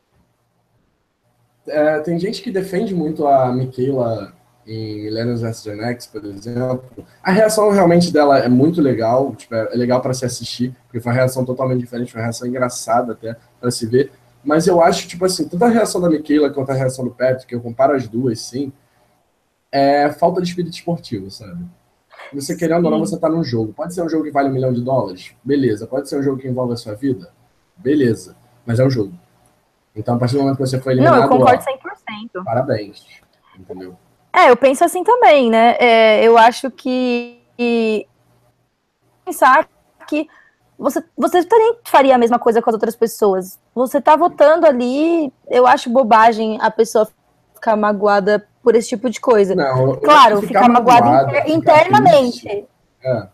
É, tem gente que defende muito a Michaela em Millennials vs. Gen X, por exemplo. A reação realmente dela é muito legal, tipo, é legal para se assistir, porque foi uma reação totalmente diferente, foi uma reação engraçada até para se ver. Mas eu acho, tipo assim, tanto a reação da Michaela quanto a reação do Patrick, que eu comparo as duas, sim, é falta de espírito esportivo, sabe? Você querendo ou não, você tá num jogo. Pode ser um jogo que vale um milhão de dólares? Beleza. Pode ser um jogo que envolve a sua vida? Beleza. Mas é um jogo. Então, a partir do momento que você foi eliminado... Não, eu concordo 100%. Parabéns. Entendeu? É, eu penso assim também, né? É, eu acho que... Pensar que você, você também faria a mesma coisa com as outras pessoas. Você tá votando ali, eu acho bobagem a pessoa ficar magoada por esse tipo de coisa. Não, claro, ficar, ficar magoado, magoado internamente. Ficar é.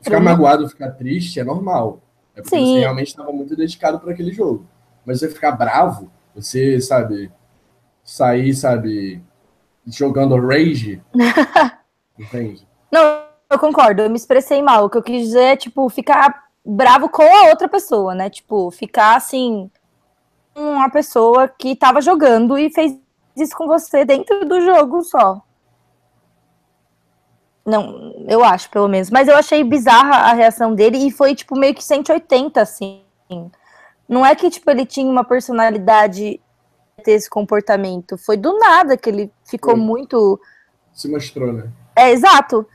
Ficar magoado, ficar triste é normal. É porque Sim. você realmente estava muito dedicado para aquele jogo. Mas você ficar bravo, você, sabe, sair, sabe, jogando rage. <laughs> entende? Não, eu concordo, eu me expressei mal. O que eu quis dizer é, tipo, ficar bravo com a outra pessoa, né? Tipo, ficar assim. Uma pessoa que estava jogando e fez isso com você dentro do jogo só. Não, eu acho, pelo menos. Mas eu achei bizarra a reação dele e foi, tipo, meio que 180, assim. Não é que, tipo, ele tinha uma personalidade ter esse comportamento. Foi do nada que ele ficou foi. muito. Se mostrou, né? É, exato.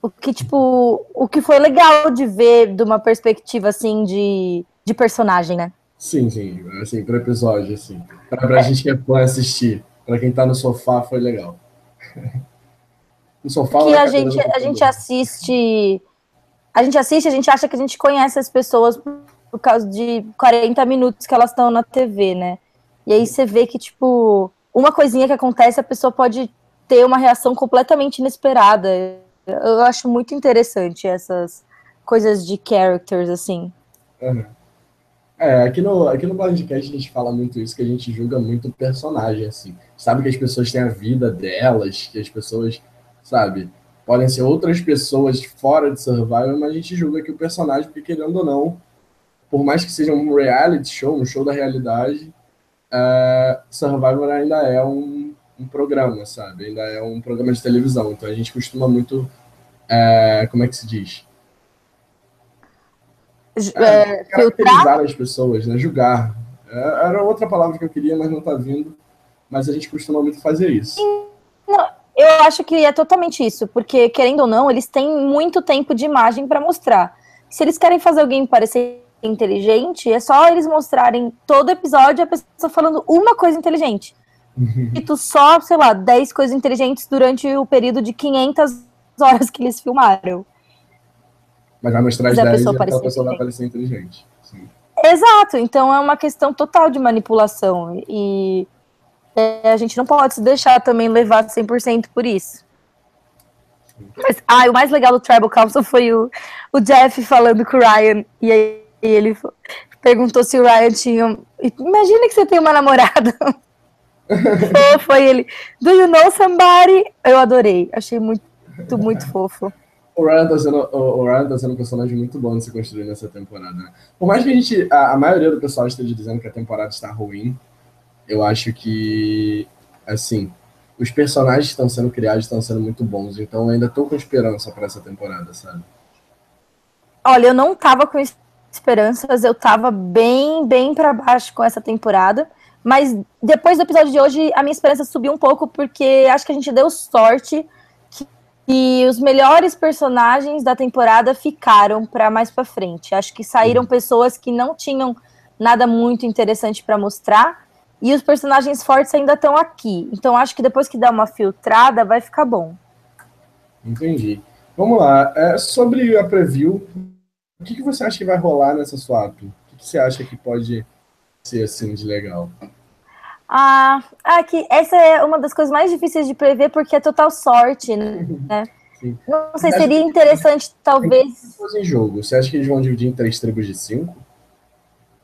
O que, tipo, o que foi legal de ver de uma perspectiva, assim, de, de personagem, né? Sim, sim. Assim, pro episódio, assim. Pra, pra é. gente que é fã assistir. Pra quem tá no sofá, foi legal. <laughs> no sofá... Que a gente, a gente assiste... A gente assiste, a gente acha que a gente conhece as pessoas por causa de 40 minutos que elas estão na TV, né? E aí você vê que, tipo, uma coisinha que acontece, a pessoa pode ter uma reação completamente inesperada. Eu acho muito interessante essas coisas de characters, assim. Uhum. É, aqui no, aqui no Blindcast a gente fala muito isso, que a gente julga muito o personagem, assim. Sabe que as pessoas têm a vida delas, que as pessoas, sabe, podem ser outras pessoas fora de Survivor, mas a gente julga que o personagem, porque querendo ou não, por mais que seja um reality show, um show da realidade, uh, Survivor ainda é um, um programa, sabe? Ainda é um programa de televisão. Então a gente costuma muito, uh, como é que se diz? É, caracterizar as pessoas, né? Julgar. É, era outra palavra que eu queria, mas não está vindo. Mas a gente costuma muito fazer isso. Não, eu acho que é totalmente isso, porque, querendo ou não, eles têm muito tempo de imagem para mostrar. Se eles querem fazer alguém parecer inteligente, é só eles mostrarem todo episódio a pessoa falando uma coisa inteligente. e tu só, sei lá, 10 coisas inteligentes durante o período de 500 horas que eles filmaram. Mas vai mostrar as 10 e aquela pessoa vai parecer inteligente. Sim. Exato, então é uma questão total de manipulação. E é, a gente não pode se deixar também levar 100% por isso. Mas, ah, o mais legal do Tribal Council foi o, o Jeff falando com o Ryan. E aí ele perguntou se o Ryan tinha. Imagina que você tem uma namorada. <laughs> foi ele. Do you know somebody? Eu adorei. Achei muito, muito fofo. O Ryan, tá sendo, o, Ryan tá sendo um personagem muito bom de se construir nessa temporada. Por mais que a gente. A, a maioria do pessoal esteja dizendo que a temporada está ruim, eu acho que. Assim, os personagens que estão sendo criados estão sendo muito bons. Então eu ainda tô com esperança para essa temporada, sabe? Olha, eu não tava com esperanças, eu tava bem, bem para baixo com essa temporada. Mas depois do episódio de hoje, a minha esperança subiu um pouco, porque acho que a gente deu sorte que os melhores personagens da temporada ficaram para mais para frente. Acho que saíram uhum. pessoas que não tinham nada muito interessante para mostrar e os personagens fortes ainda estão aqui. Então acho que depois que dá uma filtrada, vai ficar bom. Entendi. Vamos lá. É, sobre a preview, o que, que você acha que vai rolar nessa swap? O que, que você acha que pode ser assim de legal? Ah, ah, que essa é uma das coisas mais difíceis de prever porque é total sorte, né? <laughs> Sim. Não sei, seria interessante, talvez. Em jogo, você acha que eles vão dividir em três tribos de cinco?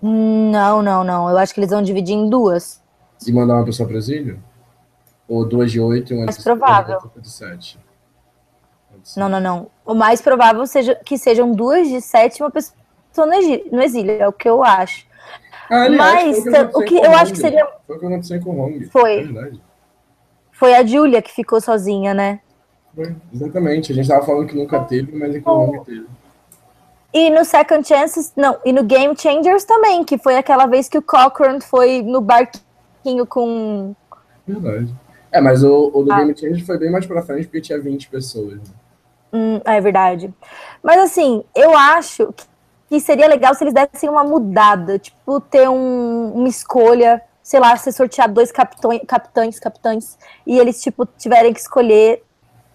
Não, não, não. Eu acho que eles vão dividir em duas. E mandar uma pessoa para o exílio? Ou duas de oito e uma mais de provável. de sete? Não, não, não. O mais provável seja que sejam duas de sete e uma pessoa no exílio, no exílio é o que eu acho. Ah, aliás, Mas o que, eu acho que seria. Foi o que aconteceu com o Hong. Foi. É foi a Julia que ficou sozinha, né? Foi, exatamente. A gente tava falando que nunca teve, mas é que o Hong teve. E no Second Chances, não, e no Game Changers também, que foi aquela vez que o Cochrane foi no barquinho com. Verdade. É, mas o, o do ah. Game Changers foi bem mais pra frente porque tinha 20 pessoas. Né? Hum, é verdade. Mas assim, eu acho que seria legal se eles dessem uma mudada, tipo, ter um, uma escolha, sei lá, ser sorteado dois capitões, capitães, capitães, e eles, tipo, tiverem que escolher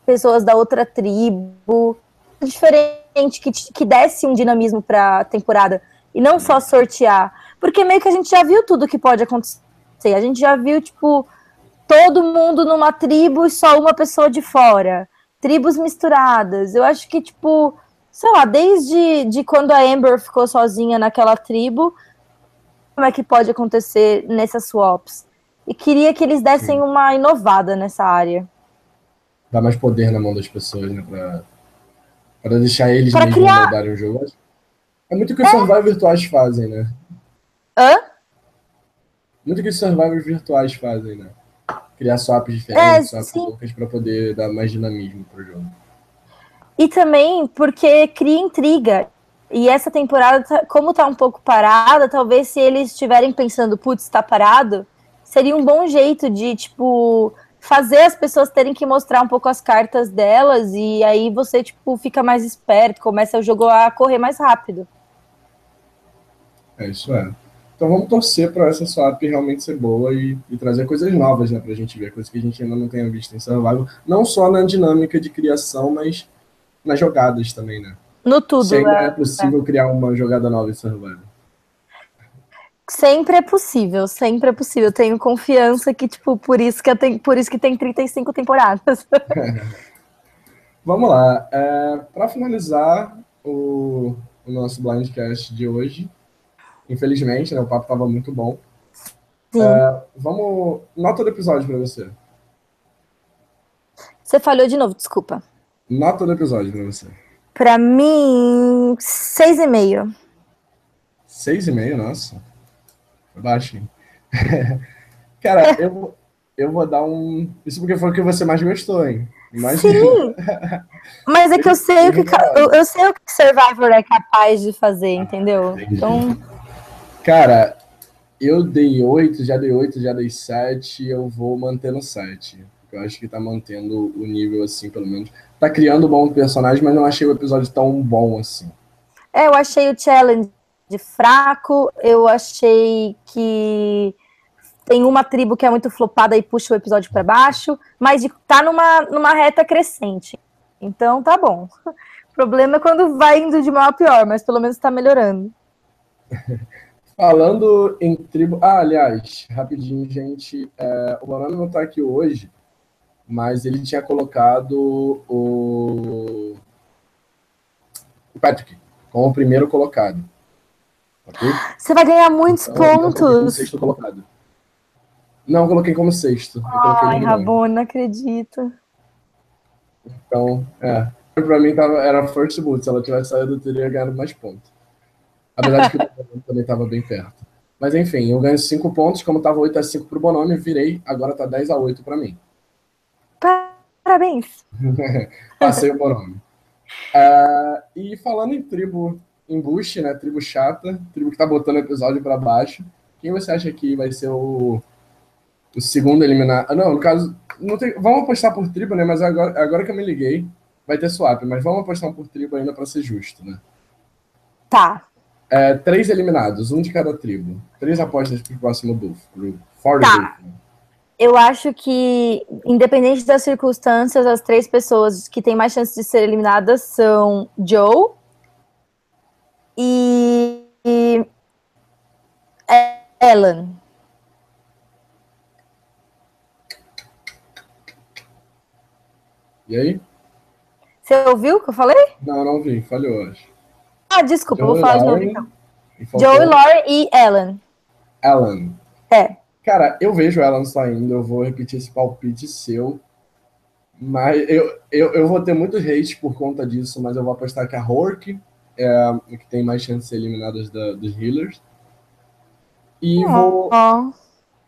pessoas da outra tribo, diferente que, que desse um dinamismo para a temporada e não só sortear. Porque meio que a gente já viu tudo que pode acontecer. A gente já viu, tipo, todo mundo numa tribo e só uma pessoa de fora. Tribos misturadas. Eu acho que, tipo, sei lá, desde de quando a Amber ficou sozinha naquela tribo, como é que pode acontecer nessas swaps? E queria que eles dessem uma inovada nessa área. Dá mais poder na mão das pessoas, né? Pra para deixar eles pra mesmos criar... o jogo. É muito o que os é. survivors virtuais fazem, né? Hã? Muito o que os survivors virtuais fazem, né? Criar swaps diferentes, é, swaps loucas para poder dar mais dinamismo pro jogo. E também porque cria intriga. E essa temporada, tá, como tá um pouco parada, talvez se eles estiverem pensando, putz, tá parado, seria um bom jeito de, tipo, fazer as pessoas terem que mostrar um pouco as cartas delas e aí você tipo fica mais esperto, começa o jogo a correr mais rápido. É isso é. Então vamos torcer para essa swap realmente ser boa e, e, trazer coisas novas, né, pra gente ver, coisas que a gente ainda não tenha visto em Survival, não só na dinâmica de criação, mas nas jogadas também, né? No tudo, Se ainda é, é possível é. criar uma jogada nova em Survival. Sempre é possível, sempre é possível. Tenho confiança que, tipo, por isso que, tem, por isso que tem 35 temporadas. <laughs> Vamos lá. É, Para finalizar o, o, nosso blindcast de hoje, infelizmente, né, o papo estava muito bom. É, vamos. Nota do episódio para você. Você falhou de novo, desculpa. Nota do episódio para você. Para mim, seis e meio. Seis e meio, nossa baixinho. <laughs> Cara, <laughs> eu, eu vou dar um. Isso porque foi o que você mais gostou, hein? Imagina. Sim! <laughs> Mas é que eu sei, o que, eu, eu sei o que Survivor é capaz de fazer, ah, entendeu? Então. Cara, eu dei 8, já dei 8, já dei 7, eu vou mantendo 7. Eu acho que tá mantendo o nível assim, pelo menos. Tá criando um bom personagem, mas não achei o episódio tão bom assim. É, eu achei o challenge fraco. Eu achei que tem uma tribo que é muito flopada e puxa o episódio para baixo, mas tá numa, numa reta crescente. Então tá bom. <laughs> problema é quando vai indo de mal a pior, mas pelo menos está melhorando. <laughs> Falando em tribo. Ah, aliás, rapidinho, gente. É, o Bonano não está aqui hoje, mas ele tinha colocado o, o Patrick como o primeiro colocado. Okay? Você vai ganhar muitos então, pontos. sexto colocado. Não, coloquei como sexto. Ai, Rabona, não acredito. Então, é. Pra mim tava, era first boot. Se ela tivesse saído, eu teria ganhado mais pontos. Apesar de que o <laughs> também estava bem perto. Mas enfim, eu ganho 5 pontos. Como estava 8 a 5 para o Bonomi, virei. Agora está 10 a 8 para mim. Parabéns! <laughs> Passei o Bonomi. Uh, e falando em tribo embuste, né? Tribo chata, tribo que tá botando o episódio para baixo. Quem você acha que vai ser o, o segundo eliminado? Ah, não, no caso, não tem, vamos apostar por tribo, né? Mas agora, agora que eu me liguei, vai ter swap, mas vamos apostar por tribo ainda para ser justo, né? Tá. É, três eliminados, um de cada tribo. Três apostas pro próximo buff. Pro tá. Né? Eu acho que, independente das circunstâncias, as três pessoas que têm mais chance de ser eliminadas são Joe e, e Ellen. E aí? Você ouviu o que eu falei? Não, não vi, falhou, acho. Ah, desculpa, Joe vou falar de novo então. Joe, Lauren e Ellen. Ellen. É. Cara, eu vejo Ellen saindo, eu vou repetir esse palpite seu. Mas eu, eu, eu vou ter muito hate por conta disso, mas eu vou apostar que a Hork é a que tem mais chance de ser eliminada da, dos healers. E oh. vou.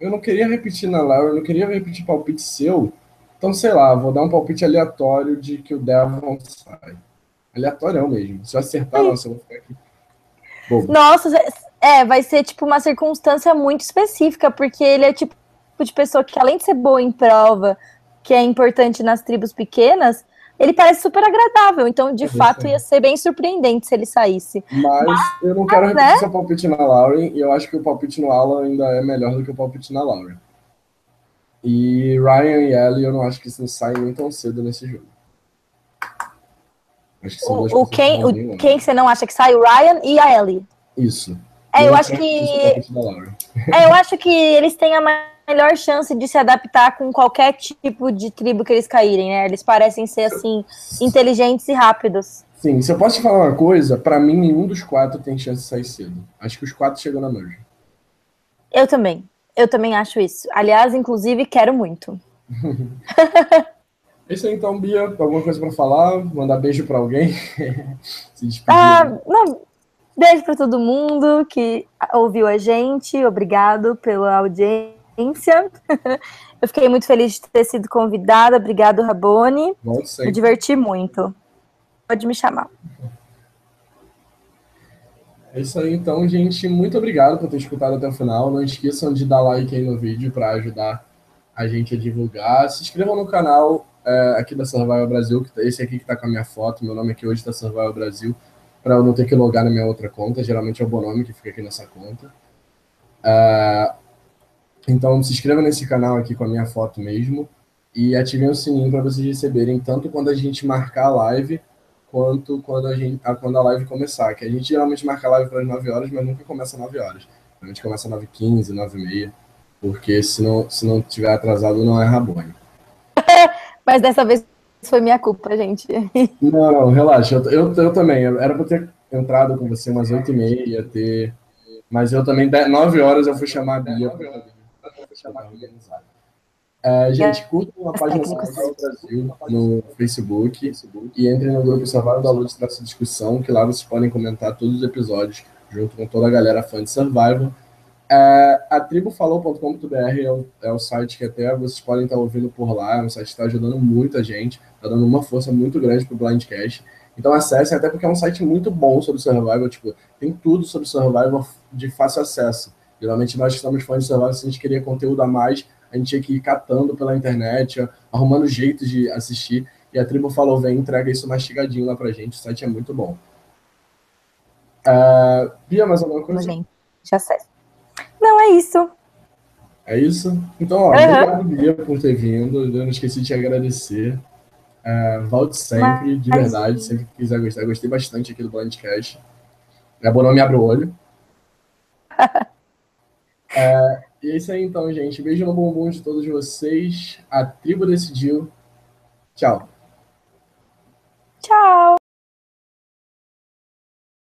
Eu não queria repetir na Laura, eu não queria repetir palpite seu. Então, sei lá, vou dar um palpite aleatório de que o Devon sai. Aleatório mesmo. Se eu acertar, nossa, eu vou ficar aqui. Bobo. Nossa, é, vai ser tipo uma circunstância muito específica, porque ele é tipo de pessoa que, além de ser boa em prova, que é importante nas tribos pequenas, ele parece super agradável. Então, de é fato, ia ser bem surpreendente se ele saísse. Mas, Mas eu não quero repetir né? seu palpite na Lauren, e eu acho que o palpite no Alan ainda é melhor do que o palpite na Lauren. E Ryan e Ellie, eu não acho que isso saem nem tão cedo nesse jogo. Acho que são o, o quem, o, quem você não acha que sai? O Ryan e a Ellie. Isso. É, eu, acho que. <laughs> É, eu acho que eles têm a melhor chance de se adaptar com qualquer tipo de tribo que eles caírem, né? Eles parecem ser assim, inteligentes e rápidos. Sim, se eu posso te falar uma coisa, para mim nenhum dos quatro tem chance de sair cedo. Acho que os quatro chegam na merge. Eu também. Eu também acho isso. Aliás, inclusive, quero muito. <laughs> É isso aí então, Bia. Alguma coisa para falar? Mandar beijo para alguém? <laughs> Se despedir. Ah, não, beijo para todo mundo que ouviu a gente. Obrigado pela audiência. <laughs> Eu fiquei muito feliz de ter sido convidada. Obrigado, Rabone. Me diverti muito. Pode me chamar. É isso aí, então, gente. Muito obrigado por ter escutado até o final. Não esqueçam de dar like aí no vídeo para ajudar a gente a divulgar. Se inscrevam no canal é, aqui da Survival Brasil, que tá, esse aqui que está com a minha foto. Meu nome aqui hoje está Survival Brasil, para eu não ter que logar na minha outra conta. Geralmente é o Bonome que fica aqui nessa conta. É, então, se inscreva nesse canal aqui com a minha foto mesmo e ativem o sininho para vocês receberem tanto quando a gente marcar a live quanto quando a, gente, a, quando a live começar. Que a gente geralmente marca a live para as 9 horas, mas nunca começa às 9 horas. A gente começa às 9h15, 9h30, porque se não, se não tiver atrasado, não é rabone. <laughs> mas dessa vez foi minha culpa, gente. Não, <laughs> não, relaxa. Eu, eu, eu também. Era para ter entrado com você umas 8h30, ter. Mas eu também, 9 horas, eu fui chamar a Bia. É, gente, curtam a página Survival Brasil no Facebook, Facebook e entrem no grupo Survival da Luz dessa discussão, que lá vocês podem comentar todos os episódios junto com toda a galera fã de Survival. É, a tribufalou.com.br é, o, é o site que até vocês podem estar ouvindo por lá, é um site que está ajudando muita gente, está dando uma força muito grande para o Blindcast. Então acessem, até porque é um site muito bom sobre Survival, tipo, tem tudo sobre Survival de fácil acesso. Geralmente nós que estamos fãs de Survival, se a gente queria conteúdo a mais, a gente tinha que ir catando pela internet, arrumando jeitos de assistir. E a tribo falou, vem, entrega isso mastigadinho lá pra gente. O site é muito bom. Uh, Bia, mais alguma coisa? Gente, já sei. Não, é isso. É isso? Então, ó, uhum. obrigado, Bia, por ter vindo. Eu não esqueci de te agradecer. Uh, volte sempre, de verdade, sempre que quiser gostar. Eu gostei bastante aqui do Blindcast. É bom não me abre o olho. <laughs> é, e é isso aí então, gente. Beijo no bumbum de todos vocês. A tribo decidiu. Tchau. Tchau.